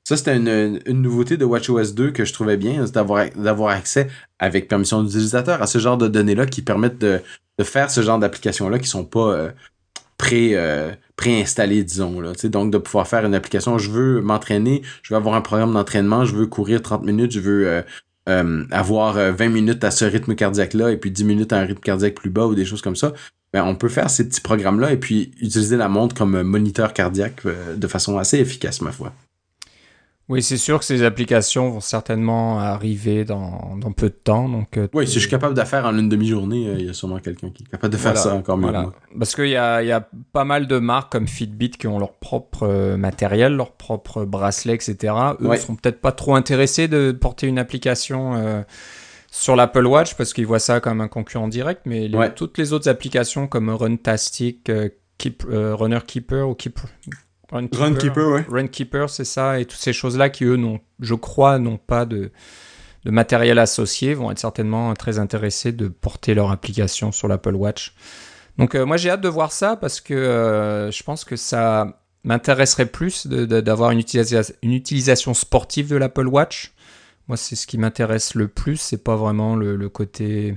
ça, c'était une, une, nouveauté de WatchOS 2 que je trouvais bien, d'avoir, d'avoir accès avec permission d'utilisateur à ce genre de données-là qui permettent de, de faire ce genre d'applications-là qui sont pas pré, préinstallé, disons. Là, donc, de pouvoir faire une application, je veux m'entraîner, je veux avoir un programme d'entraînement, je veux courir 30 minutes, je veux euh, euh, avoir 20 minutes à ce rythme cardiaque-là et puis 10 minutes à un rythme cardiaque plus bas ou des choses comme ça. Ben, on peut faire ces petits programmes-là et puis utiliser la montre comme moniteur cardiaque de façon assez efficace, ma foi. Oui, c'est sûr que ces applications vont certainement arriver dans, dans peu de temps. Donc, euh, oui, si je suis capable de faire en une demi-journée, euh, il y a sûrement quelqu'un qui est capable de faire ça encore mieux. Parce qu'il y a, y a pas mal de marques comme Fitbit qui ont leur propre euh, matériel, leur propre bracelet, etc. Eux ne sont peut-être pas trop intéressés de porter une application sur l'Apple Watch parce qu'ils voient ça comme un concurrent direct. Mais toutes les autres applications comme Runtastic, Keep, Runner Keeper ou Keep Runkeeper, Runkeeper, c'est ça, et toutes ces choses-là qui, eux, je crois, n'ont pas de, de matériel associé, vont être certainement très intéressés de porter leur application sur l'Apple Watch. Donc moi j'ai hâte de voir ça parce que je pense que ça m'intéresserait plus d'avoir une, une utilisation sportive de l'Apple Watch. Moi c'est ce qui m'intéresse le plus, c'est pas vraiment le côté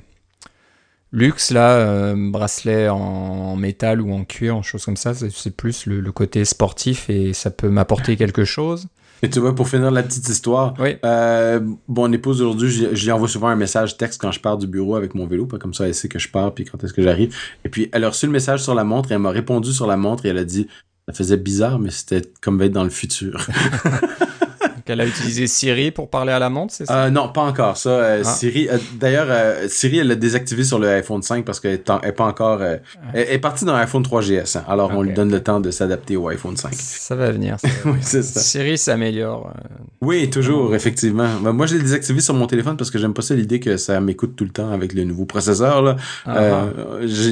luxe, là, euh, bracelet en, métal ou en cuir, en choses comme ça, c'est plus le, côté sportif et ça peut m'apporter quelque chose. Et tu vois, pour finir la petite histoire, oui. euh, mon épouse aujourd'hui, je lui envoie souvent un message texte quand je pars du bureau avec mon vélo, pas comme ça elle sait que je pars puis quand est-ce que j'arrive. Et puis elle a reçu le message sur la montre et elle m'a répondu sur la montre et elle a dit ça faisait bizarre, mais c'était comme être dans le futur. (laughs) qu'elle a utilisé Siri pour parler à la montre, c'est ça? Euh, non, pas encore. Ça, euh, ah. Siri. Euh, d'ailleurs, Siri, elle l'a désactivé sur le iPhone 5 parce qu'elle est, pas encore. Elle, est partie dans l'iPhone 3GS. Hein. alors, on lui donne le temps de s'adapter au iPhone 5. Ça va venir. (laughs) oui, c'est ça. Siri s'améliore. Oui, toujours, effectivement. Ben, moi, je l'ai désactivé sur mon téléphone parce que j'aime pas ça l'idée que ça m'écoute tout le temps avec le nouveau processeur. Là. Ah,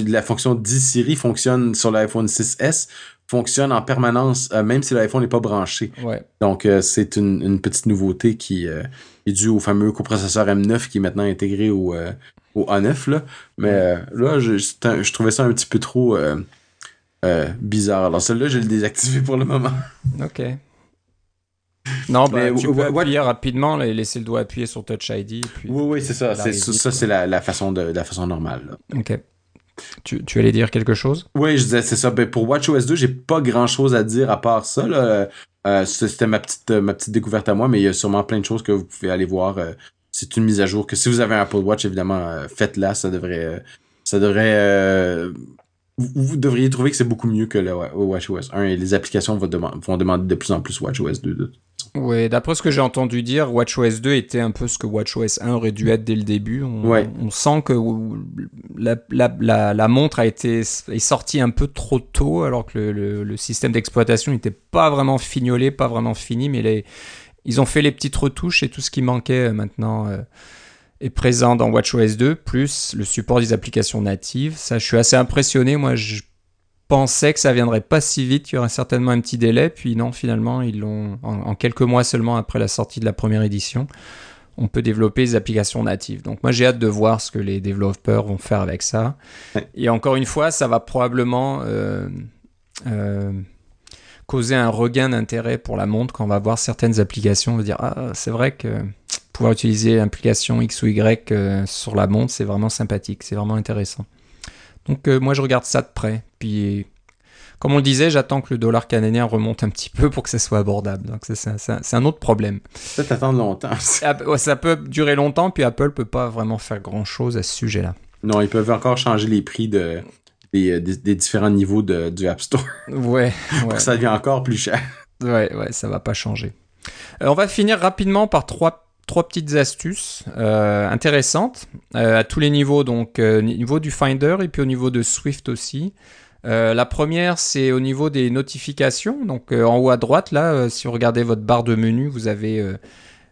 la fonction 10 Siri fonctionne sur l'iPhone 6S fonctionne en permanence, euh, même si l'iPhone n'est pas branché. Donc, euh, c'est une, petite nouveauté qui euh, est due au fameux coprocesseur M9 qui est maintenant intégré au, au A9. Là. Mais là, je, je, trouvais ça un petit peu trop bizarre. Alors, celui-là, je l'ai désactivé pour le moment. (laughs) OK. Non, bah, tu peux appuyer rapidement, laisser le doigt appuyer sur Touch ID. oui, oui, c'est ça. Ça, c'est la, façon de, la façon normale. OK. Tu, tu, allais dire quelque chose? Oui, je disais, c'est ça. Ben, pour WatchOS 2, j'ai pas grand chose à dire à part ça. Là. Euh, c'était ma petite, ma petite découverte à moi, mais il y a sûrement plein de choses que vous pouvez aller voir. Euh, c'est une mise à jour que si vous avez un Apple Watch, évidemment, euh, faites-la. Ça devrait. ça devrait. Vous, devriez trouver que c'est beaucoup mieux que le WatchOS 1 et les applications vont, vont demander de plus en plus WatchOS 2. Oui, d'après ce que j'ai entendu dire, WatchOS 2 était un peu ce que WatchOS 1 aurait dû être dès le début. On, on sent que la, la, la, montre a été est sortie un peu trop tôt, alors que le, le, système d'exploitation n'était pas vraiment fignolé, pas vraiment fini, mais les, ils ont fait les petites retouches et tout ce qui manquait euh, maintenant euh, est présent dans WatchOS 2, plus le support des applications natives. Ça, je suis assez impressionné. Moi, je pensais que ça viendrait pas si vite, qu'il y aurait certainement un petit délai, puis non, finalement, ils l'ont en, quelques mois seulement après la sortie de la première édition. On peut développer des applications natives. Donc moi j'ai hâte de voir ce que les développeurs vont faire avec ça. Et encore une fois, ça va probablement euh, euh, causer un regain d'intérêt pour la montre quand on va voir certaines applications. On va dire ah c'est vrai que pouvoir utiliser l'application X ou Y euh, sur la montre, c'est vraiment sympathique, c'est vraiment intéressant. Donc euh, moi je regarde ça de près. Puis comme on le disait, j'attends que le dollar canadien remonte un petit peu pour que ça soit abordable. Donc c'est un, autre problème. Peut-être attendre longtemps. (laughs) ça peut durer longtemps, puis Apple peut pas vraiment faire grand-chose à ce sujet-là. Non, ils peuvent encore changer les prix de, des, différents niveaux de, du App Store. (laughs) Ouais. (laughs) pour que ça devient encore plus cher. Ouais, ouais, ça va pas changer. Euh, on va finir rapidement par trois trois petites astuces euh, intéressantes euh, à tous les niveaux, donc euh, niveau du Finder et puis au niveau de Swift aussi. la première, c'est au niveau des notifications. Donc en haut à droite, là, si vous regardez votre barre de menu, vous avez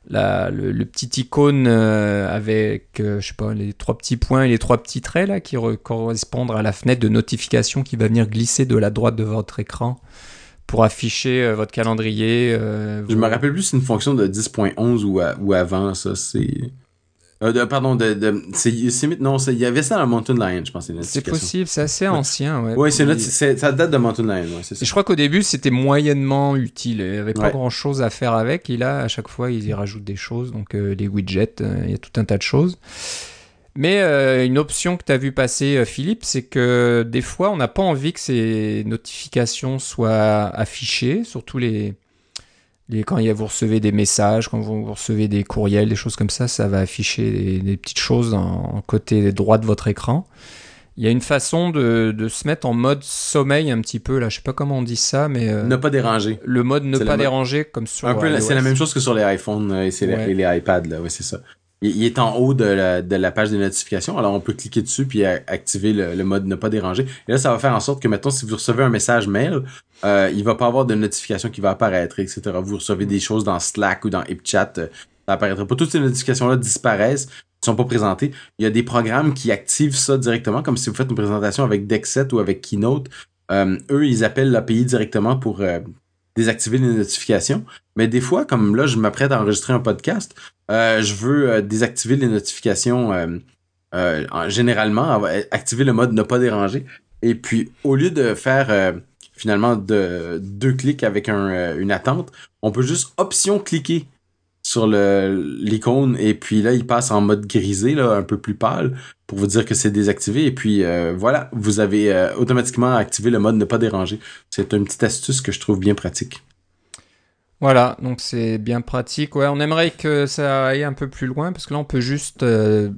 la, le, petit icône avec, je sais pas, les trois petits points et les trois petits traits là qui correspondent à la fenêtre de notification qui va venir glisser de la droite de votre écran pour afficher euh, votre calendrier. Euh, je me rappelle plus, c'est une fonction de 10.11 ou, ou avant, ça, c'est... Euh, pardon, de, de c'est, non, il y avait ça dans Mountain Lion, je pense. C'est possible, c'est assez ancien. Ouais, ouais c'est, ça date de Mountain Lion. Ouais, je crois qu'au début, c'était moyennement utile. Il n'y avait pas grand chose à faire avec. Et là, à chaque fois, ils y rajoutent des choses. Donc, les widgets, il y a tout un tas de choses. Mais euh, une option que tu as vu passer, euh, Philippe, c'est que des fois, on n'a pas envie que ces notifications soient affichées, surtout les, les, quand vous recevez des messages, quand vous recevez des courriels, des choses comme ça, ça va afficher des, petites choses en, côté droit de votre écran. Il y a une façon de, de, se mettre en mode sommeil un petit peu, là, je sais pas comment on dit ça, mais... Euh, ne pas déranger. Le mode ne pas déranger, comme sur... Un peu, c'est la même chose que sur les iPhones et, les, les iPads, là, oui, c'est ça il, est en haut de la, page de notification. Alors, on peut cliquer dessus puis activer le, mode ne pas déranger. Et là, ça va faire en sorte que, maintenant, si vous recevez un message mail, euh, il va pas avoir de notification qui va apparaître, etc. Vous recevez des choses dans Slack ou dans HipChat, euh, ça apparaîtra pas. Toutes ces notifications-là disparaissent, sont pas présentées. Il y a des programmes qui activent ça directement, comme si vous faites une présentation avec Dexet ou avec Keynote. Euh, eux, ils appellent l'API directement pour euh, désactiver les notifications. Mais des fois, comme là, je m'apprête à enregistrer un podcast, euh, je veux euh, désactiver les notifications euh, généralement, activer le mode ne pas déranger. Et puis, au lieu de faire finalement de, deux clics avec un, une attente, on peut juste option cliquer sur l'icône et puis là il passe en mode grisé un peu plus pâle pour vous dire que c'est désactivé et puis voilà vous avez automatiquement activé le mode ne pas déranger c'est une petite astuce que je trouve bien pratique voilà, donc c'est bien pratique. Ouais, on aimerait que ça aille un peu plus loin parce que là on peut juste euh,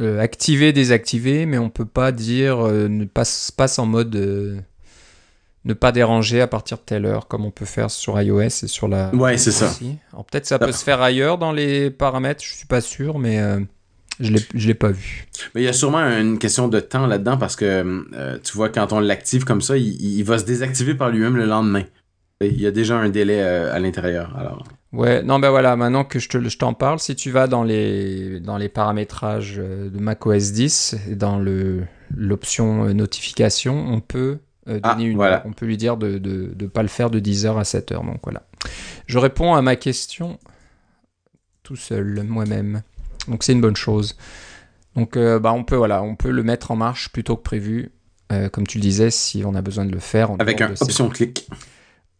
euh, activer, désactiver, mais on peut pas dire euh, ne passe, passe en mode ne pas déranger à partir de telle heure comme on peut faire sur iOS et sur la. Ouais, c'est ça. Alors peut-être ça peut se faire ailleurs dans les paramètres, je suis pas sûr, mais je l'ai, l'ai pas vu. Mais il y a sûrement une question de temps là-dedans parce que tu vois quand on l'active comme ça, il va se désactiver par lui-même le lendemain. Il y a déjà un délai euh, à l'intérieur. Alors. Ouais, non, ben voilà, maintenant que je, te, je t'en parle, si tu vas dans les, dans les paramétrages euh, de macOS 10, dans le, l'option euh, notification, on peut donner ah, une voilà. On peut lui dire de ne de, de pas le faire de 10h à 7h. Donc voilà. Je réponds à ma question tout seul, moi-même. Donc c'est une bonne chose. Donc bah, on, peut, voilà, on peut le mettre en marche plutôt que prévu. comme tu le disais, si on a besoin de le faire. Avec un option clic.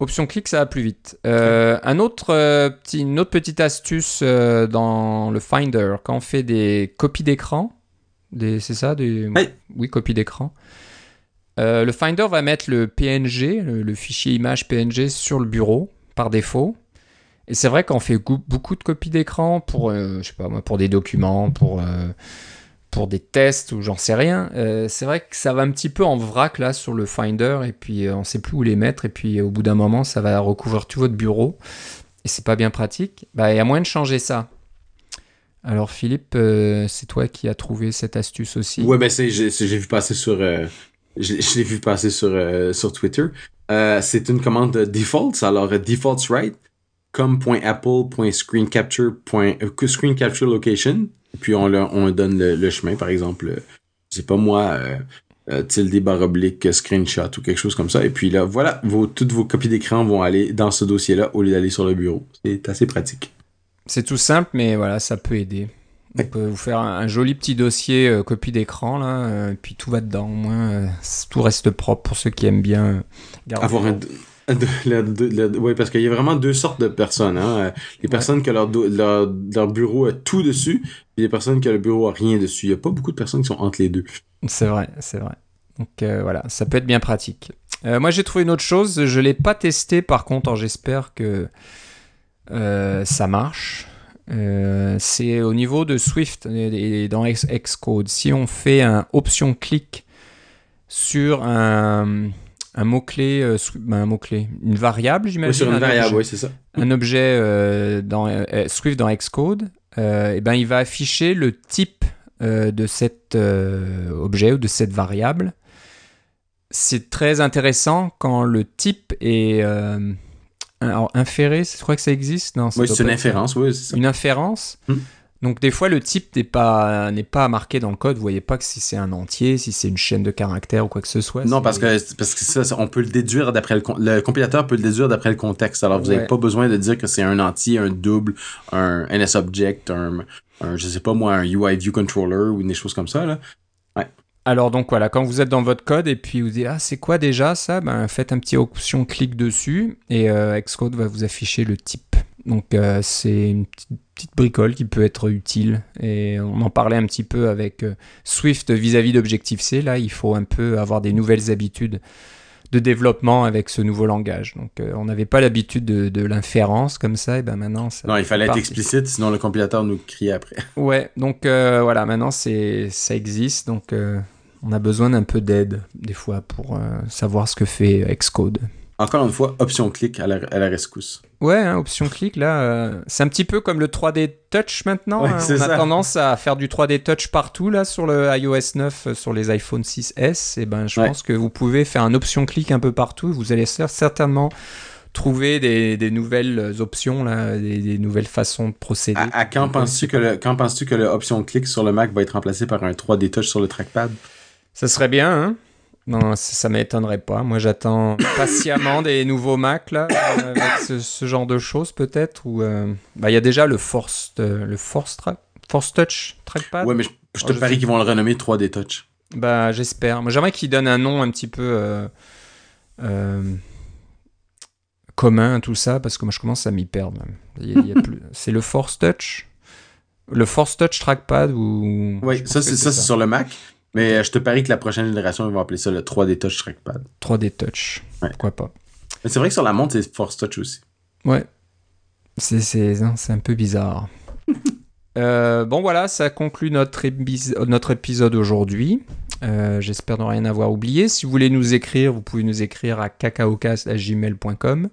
Option clic, ça va plus vite. Euh, un autre, euh, petit, une autre petite astuce euh, dans le Finder, quand on fait des copies d'écran, c'est ça des, oui. oui, copies d'écran. Le Finder va mettre le PNG, le, fichier image PNG, sur le bureau par défaut. Et c'est vrai qu'on fait beaucoup de copies d'écran pour, je sais pas pour des documents, pour pour des tests ou j'en sais rien, euh, c'est vrai que ça va un petit peu en vrac là sur le Finder et puis euh, on sait plus où les mettre et puis au bout d'un moment ça va recouvrir tout votre bureau et c'est pas bien pratique. Bah il y a moyen de changer ça. Alors Philippe, euh, c'est toi qui as trouvé cette astuce aussi? Ouais ben j'ai, vu passer sur je, l'ai vu passer sur sur Twitter. c'est une commande default alors defaults right screen capture location puis on, on donne le, chemin, par exemple, euh, je sais pas moi, euh, euh, tilde barre oblique, screenshot ou quelque chose comme ça. Et puis là, voilà, toutes vos copies d'écran vont aller dans ce dossier-là au lieu d'aller sur le bureau. C'est assez pratique. C'est tout simple, mais voilà, ça peut aider. On peut vous faire un, joli petit dossier euh, copie d'écran là, puis tout va dedans. Au moins, tout reste propre pour ceux qui aiment bien garder. Avoir un, oui, parce qu'il y a vraiment deux sortes de personnes. Hein. Les personnes qui ont leur, leur, bureau a tout dessus, et les personnes qui ont le bureau a rien dessus. Il n'y a pas beaucoup de personnes qui sont entre les deux. C'est vrai, c'est vrai. Donc euh, voilà, ça peut être bien pratique. Euh, moi j'ai trouvé une autre chose, je ne l'ai pas testé par contre, j'espère que euh, ça marche. C'est au niveau de Swift et dans Xcode. Si on fait un option clic sur un, un mot-clé, euh, ben, un mot-clé, une variable, j'imagine. Oui, sur une variable, oui, c'est ça. Un objet euh, dans euh, Swift dans Xcode, et ben il va afficher le type de cet objet ou de cette variable. C'est très intéressant quand le type est inféré, je crois que ça existe. Non, oui, c'est une inférence, oui, c'est ça. Une inférence. Donc des fois le type n'est pas n'est pas marqué dans le code, vous voyez pas que si c'est un entier, si c'est une chaîne de caractères ou quoi que ce soit. Non parce que parce que ça, on peut le déduire d'après le le compilateur peut le déduire d'après le contexte. Alors vous n'avez pas besoin de dire que c'est un entier, un double, un NSObject, un, un je sais pas moi un UI view controller ou des choses comme ça là. Alors donc voilà, quand vous êtes dans votre code et puis vous dites ah c'est quoi déjà ça, ben faites un petit option clic dessus et euh, Xcode va vous afficher le type. Donc euh, c'est une petite bricole qui peut être utile. Et on en parlait un petit peu avec euh, Swift vis-à-vis d'Objective-C. Là, il faut un peu avoir des nouvelles habitudes de développement avec ce nouveau langage. Donc euh, on n'avait pas l'habitude de, l'inférence comme ça, et ben maintenant ça Non, il fallait être explicite, sinon le compilateur nous crie après. Ouais, donc voilà, maintenant c'est ça existe, donc on a besoin d'un peu d'aide des fois pour savoir ce que fait Xcode. Encore une fois, option clic à la, à la rescousse. Ouais, hein, option clic, là, euh, c'est un petit peu comme le 3D Touch maintenant. Hein. On a tendance à faire du 3D Touch partout, là, sur le iOS 9, euh, sur les iPhone 6S. Et ben, je pense que vous pouvez faire un option clic un peu partout. Vous allez certainement trouver des, des, nouvelles options, là, des, nouvelles façons de procéder. À, quand penses-tu que le, quand penses-tu que l'option clic sur le Mac va être remplacé par un 3D Touch sur le trackpad? Ça serait bien, hein? Non, ça, m'étonnerait pas. Moi, j'attends (coughs) patiemment des nouveaux Mac là, euh, avec ce, genre de choses peut-être. Ou euh, bah, il y a déjà le Force, euh, le Force, Force Touch trackpad? Ouais, mais je, te parie qu'ils vont le renommer 3D Touch. Bah, j'espère. Moi, j'aimerais qu'il donne un nom un petit peu commun, tout ça, parce que moi, je commence à m'y perdre. (laughs) c'est le Force Touch? Le Force Touch Trackpad ou. Oui, ça, c'est ça, c'est sur le Mac. Mais euh, je te parie que la prochaine génération, ils vont appeler ça le 3D Touch Trackpad. 3D Touch. Pourquoi pas. Mais c'est vrai que sur la montre, c'est Force Touch aussi. Ouais. C'est un peu bizarre. (laughs) Euh, bon voilà, ça conclut notre, notre épisode aujourd'hui. Euh, j'espère ne rien avoir oublié. Si vous voulez nous écrire, vous pouvez nous écrire à cacaocast.gmail.com.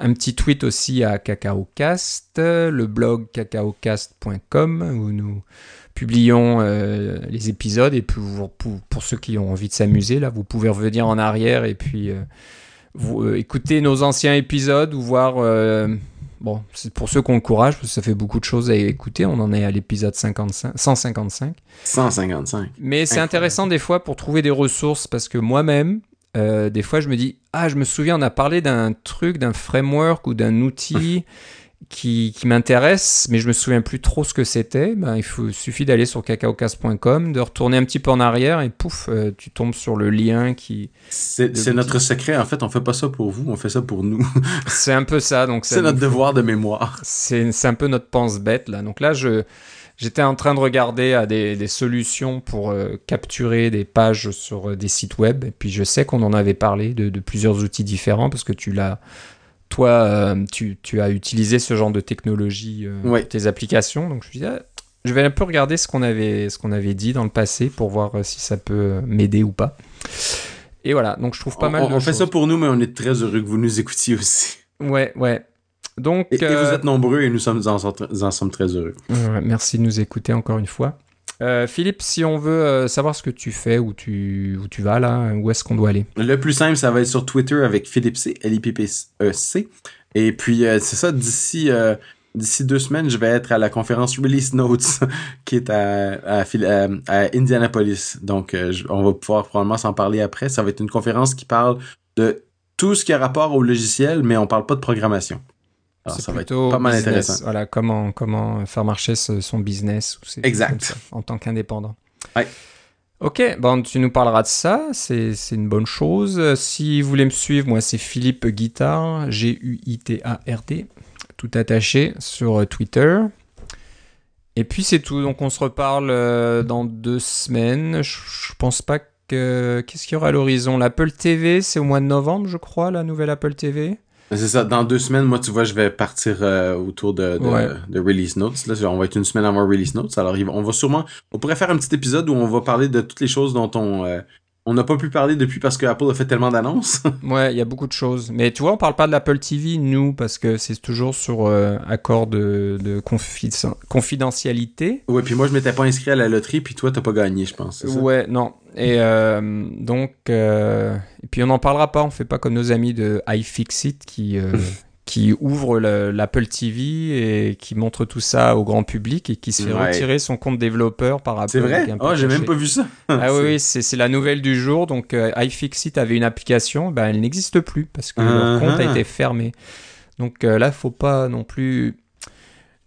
Un petit tweet aussi à cacaocast, le blog cacaocast.com où nous publions euh, les épisodes et pour, pour, ceux qui ont envie de s'amuser là, vous pouvez revenir en arrière et puis vous, écouter nos anciens épisodes ou voir Bon, c'est pour ceux qui ont le courage, parce que ça fait beaucoup de choses à écouter. On en est à l'épisode 155. 155. Mais c'est intéressant des fois pour trouver des ressources, parce que moi-même, euh, des fois, je me dis, ah, je me souviens, on a parlé d'un truc, d'un framework ou d'un outil (laughs) qui, qui m'intéresse, mais je me souviens plus trop ce que c'était, ben, il faut, suffit d'aller sur cacaocast.com, de retourner un petit peu en arrière et pouf, euh, tu tombes sur le lien qui. C'est notre secret, en fait, on fait pas ça pour vous, on fait ça pour nous. (laughs) c'est un peu ça, donc c'est notre devoir de mémoire. C'est un peu notre pense-bête là. Donc là, je. J'étais en train de regarder à des, des solutions pour euh, capturer des pages sur euh, des sites web. Et puis je sais qu'on en avait parlé de, de, plusieurs outils différents parce que tu l'as toi, euh, tu, as utilisé ce genre de technologie euh, tes applications. Donc je me disais, je vais un peu regarder ce qu'on avait, qu'on avait dit dans le passé pour voir euh, si ça peut m'aider ou pas. Et voilà, donc je trouve pas mal. On, on fait ça pour nous, mais on est très heureux que vous nous écoutiez aussi. Ouais, ouais. Donc, et, vous êtes nombreux et nous sommes en, en sommes très heureux. merci de nous écouter encore une fois. Euh, Philippe, si on veut euh, savoir ce que tu fais, où tu, vas là, où est-ce qu'on doit aller? Le plus simple, ça va être sur Twitter avec Philippe C, L-I-P-P-E-C. Et puis, euh, c'est ça, d'ici deux semaines, je vais être à la conférence Release Notes (laughs) qui est à, Indianapolis. Donc, on va pouvoir probablement s'en parler après. Ça va être une conférence qui parle de tout ce qui a rapport au logiciel, mais on parle pas de programmation. Alors, ça va être pas mal intéressant. Voilà, comment, comment faire marcher son business exact. en tant qu'indépendant. Ok, bon, tu nous parleras de ça, c'est une bonne chose. Si vous voulez me suivre, moi c'est Philippe Guitard, G-U-I-T-A-R-D, tout attaché sur Twitter. Et puis c'est tout, donc on se reparle euh, dans deux semaines. Je, je pense pas que. Qu'est-ce qu'il y aura à l'horizon? L'Apple TV, c'est au mois de novembre, je crois, la nouvelle Apple TV c'est ça, dans deux semaines, moi, tu vois, je vais partir euh, autour de, de, Release Notes. Là, on va être une semaine avant Release Notes. Alors, on va sûrement. On pourrait faire un petit épisode où on va parler de toutes les choses dont on. Euh, on n'a pas pu parler depuis parce que Apple a fait tellement d'annonces. (laughs) ouais, il y a beaucoup de choses. Mais tu vois, on parle pas de l'Apple TV, nous, parce que c'est toujours sur euh, accord de, de confidentialité. Ouais, puis moi, je m'étais pas inscrit à la loterie, puis toi, t'as pas gagné, je pense. Ça? Ouais, non. Et euh, donc, euh, et puis on n'en parlera pas, on fait pas comme nos amis de iFixit qui, (laughs) qui ouvre l'Apple TV et qui montre tout ça au grand public et qui se fait retirer son compte développeur par Apple. C'est vrai Oh, j'ai même pas vu ça. ah oui, (laughs) c'est la nouvelle du jour. Donc euh, iFixit avait une application, ben, elle n'existe plus parce que leur compte a uh-huh. été fermé. Donc euh, là, faut pas non plus...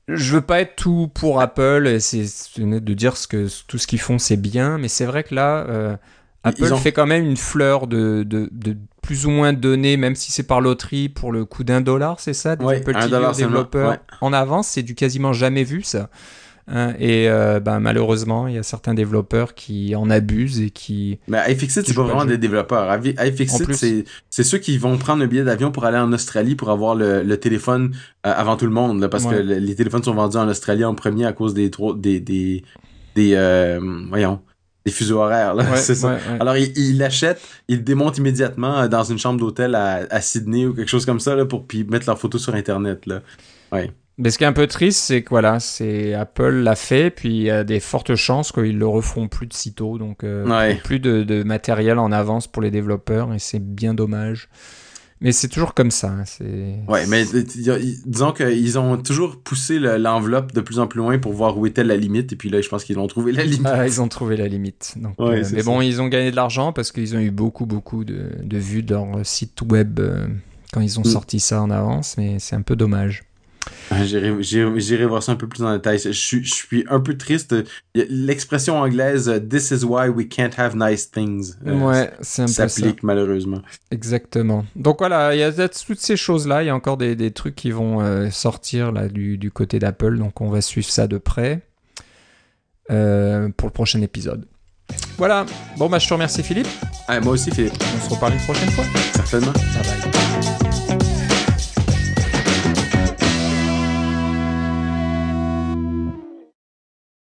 Je veux pas être tout pour Apple, c'est de dire ce que tout ce qu'ils font c'est bien, mais c'est vrai que là, euh, Apple fait quand même une fleur de, de, de plus ou moins donné, même si c'est par loterie, pour le coût d'un dollar, c'est ça, des ouais, Apple développeurs en avance, c'est du quasiment jamais vu ça. Hein, et euh, ben, malheureusement, il y a certains développeurs qui en abusent et qui. Mais iFixit, c'est pas vraiment des développeurs. iFixit, c'est ceux qui vont prendre un billet d'avion pour aller en Australie pour avoir le, téléphone euh, avant tout le monde, parce que les téléphones sont vendus en Australie en premier à cause des des des, des euh, voyons des fuseaux horaires, là, (laughs) c'est ça. Alors, il l'achète, il le démonte immédiatement euh, dans une chambre d'hôtel à, Sydney ou quelque chose comme ça, là, pour puis mettre leurs photos sur Internet, là. Ouais. Mais ce qui est un peu triste, c'est que voilà, c'est Apple l'a fait, puis il y a des fortes chances qu'ils le referont plus de sitôt, donc euh, plus de, de, matériel en avance pour les développeurs, et c'est bien dommage. Mais c'est toujours comme ça. Hein, c'est. Ouais, mais disons qu'ils ont toujours poussé l'enveloppe de plus en plus loin pour voir où était la limite. Et puis là, je pense qu'ils ont trouvé la limite. Ah, ils ont trouvé la limite. Donc, euh, mais bon, ils ont gagné de l'argent parce qu'ils ont eu beaucoup, beaucoup de, de vues dans leur site web euh, quand ils ont mm. sorti ça en avance. Mais c'est un peu dommage. J'irai voir ça un peu plus en détail. Je, je suis un peu triste. L'expression anglaise This is why we can't have nice things ouais, s'applique malheureusement. Exactement. Donc voilà, il y a toutes ces choses-là. Il y a encore des, des trucs qui vont sortir là, du, du côté d'Apple. Donc on va suivre ça de près euh, pour le prochain épisode. Voilà. Bon, bah, je te remercie, Philippe. Ah, moi aussi, Philippe. On se reparle une prochaine fois. Certainement. Bye bye.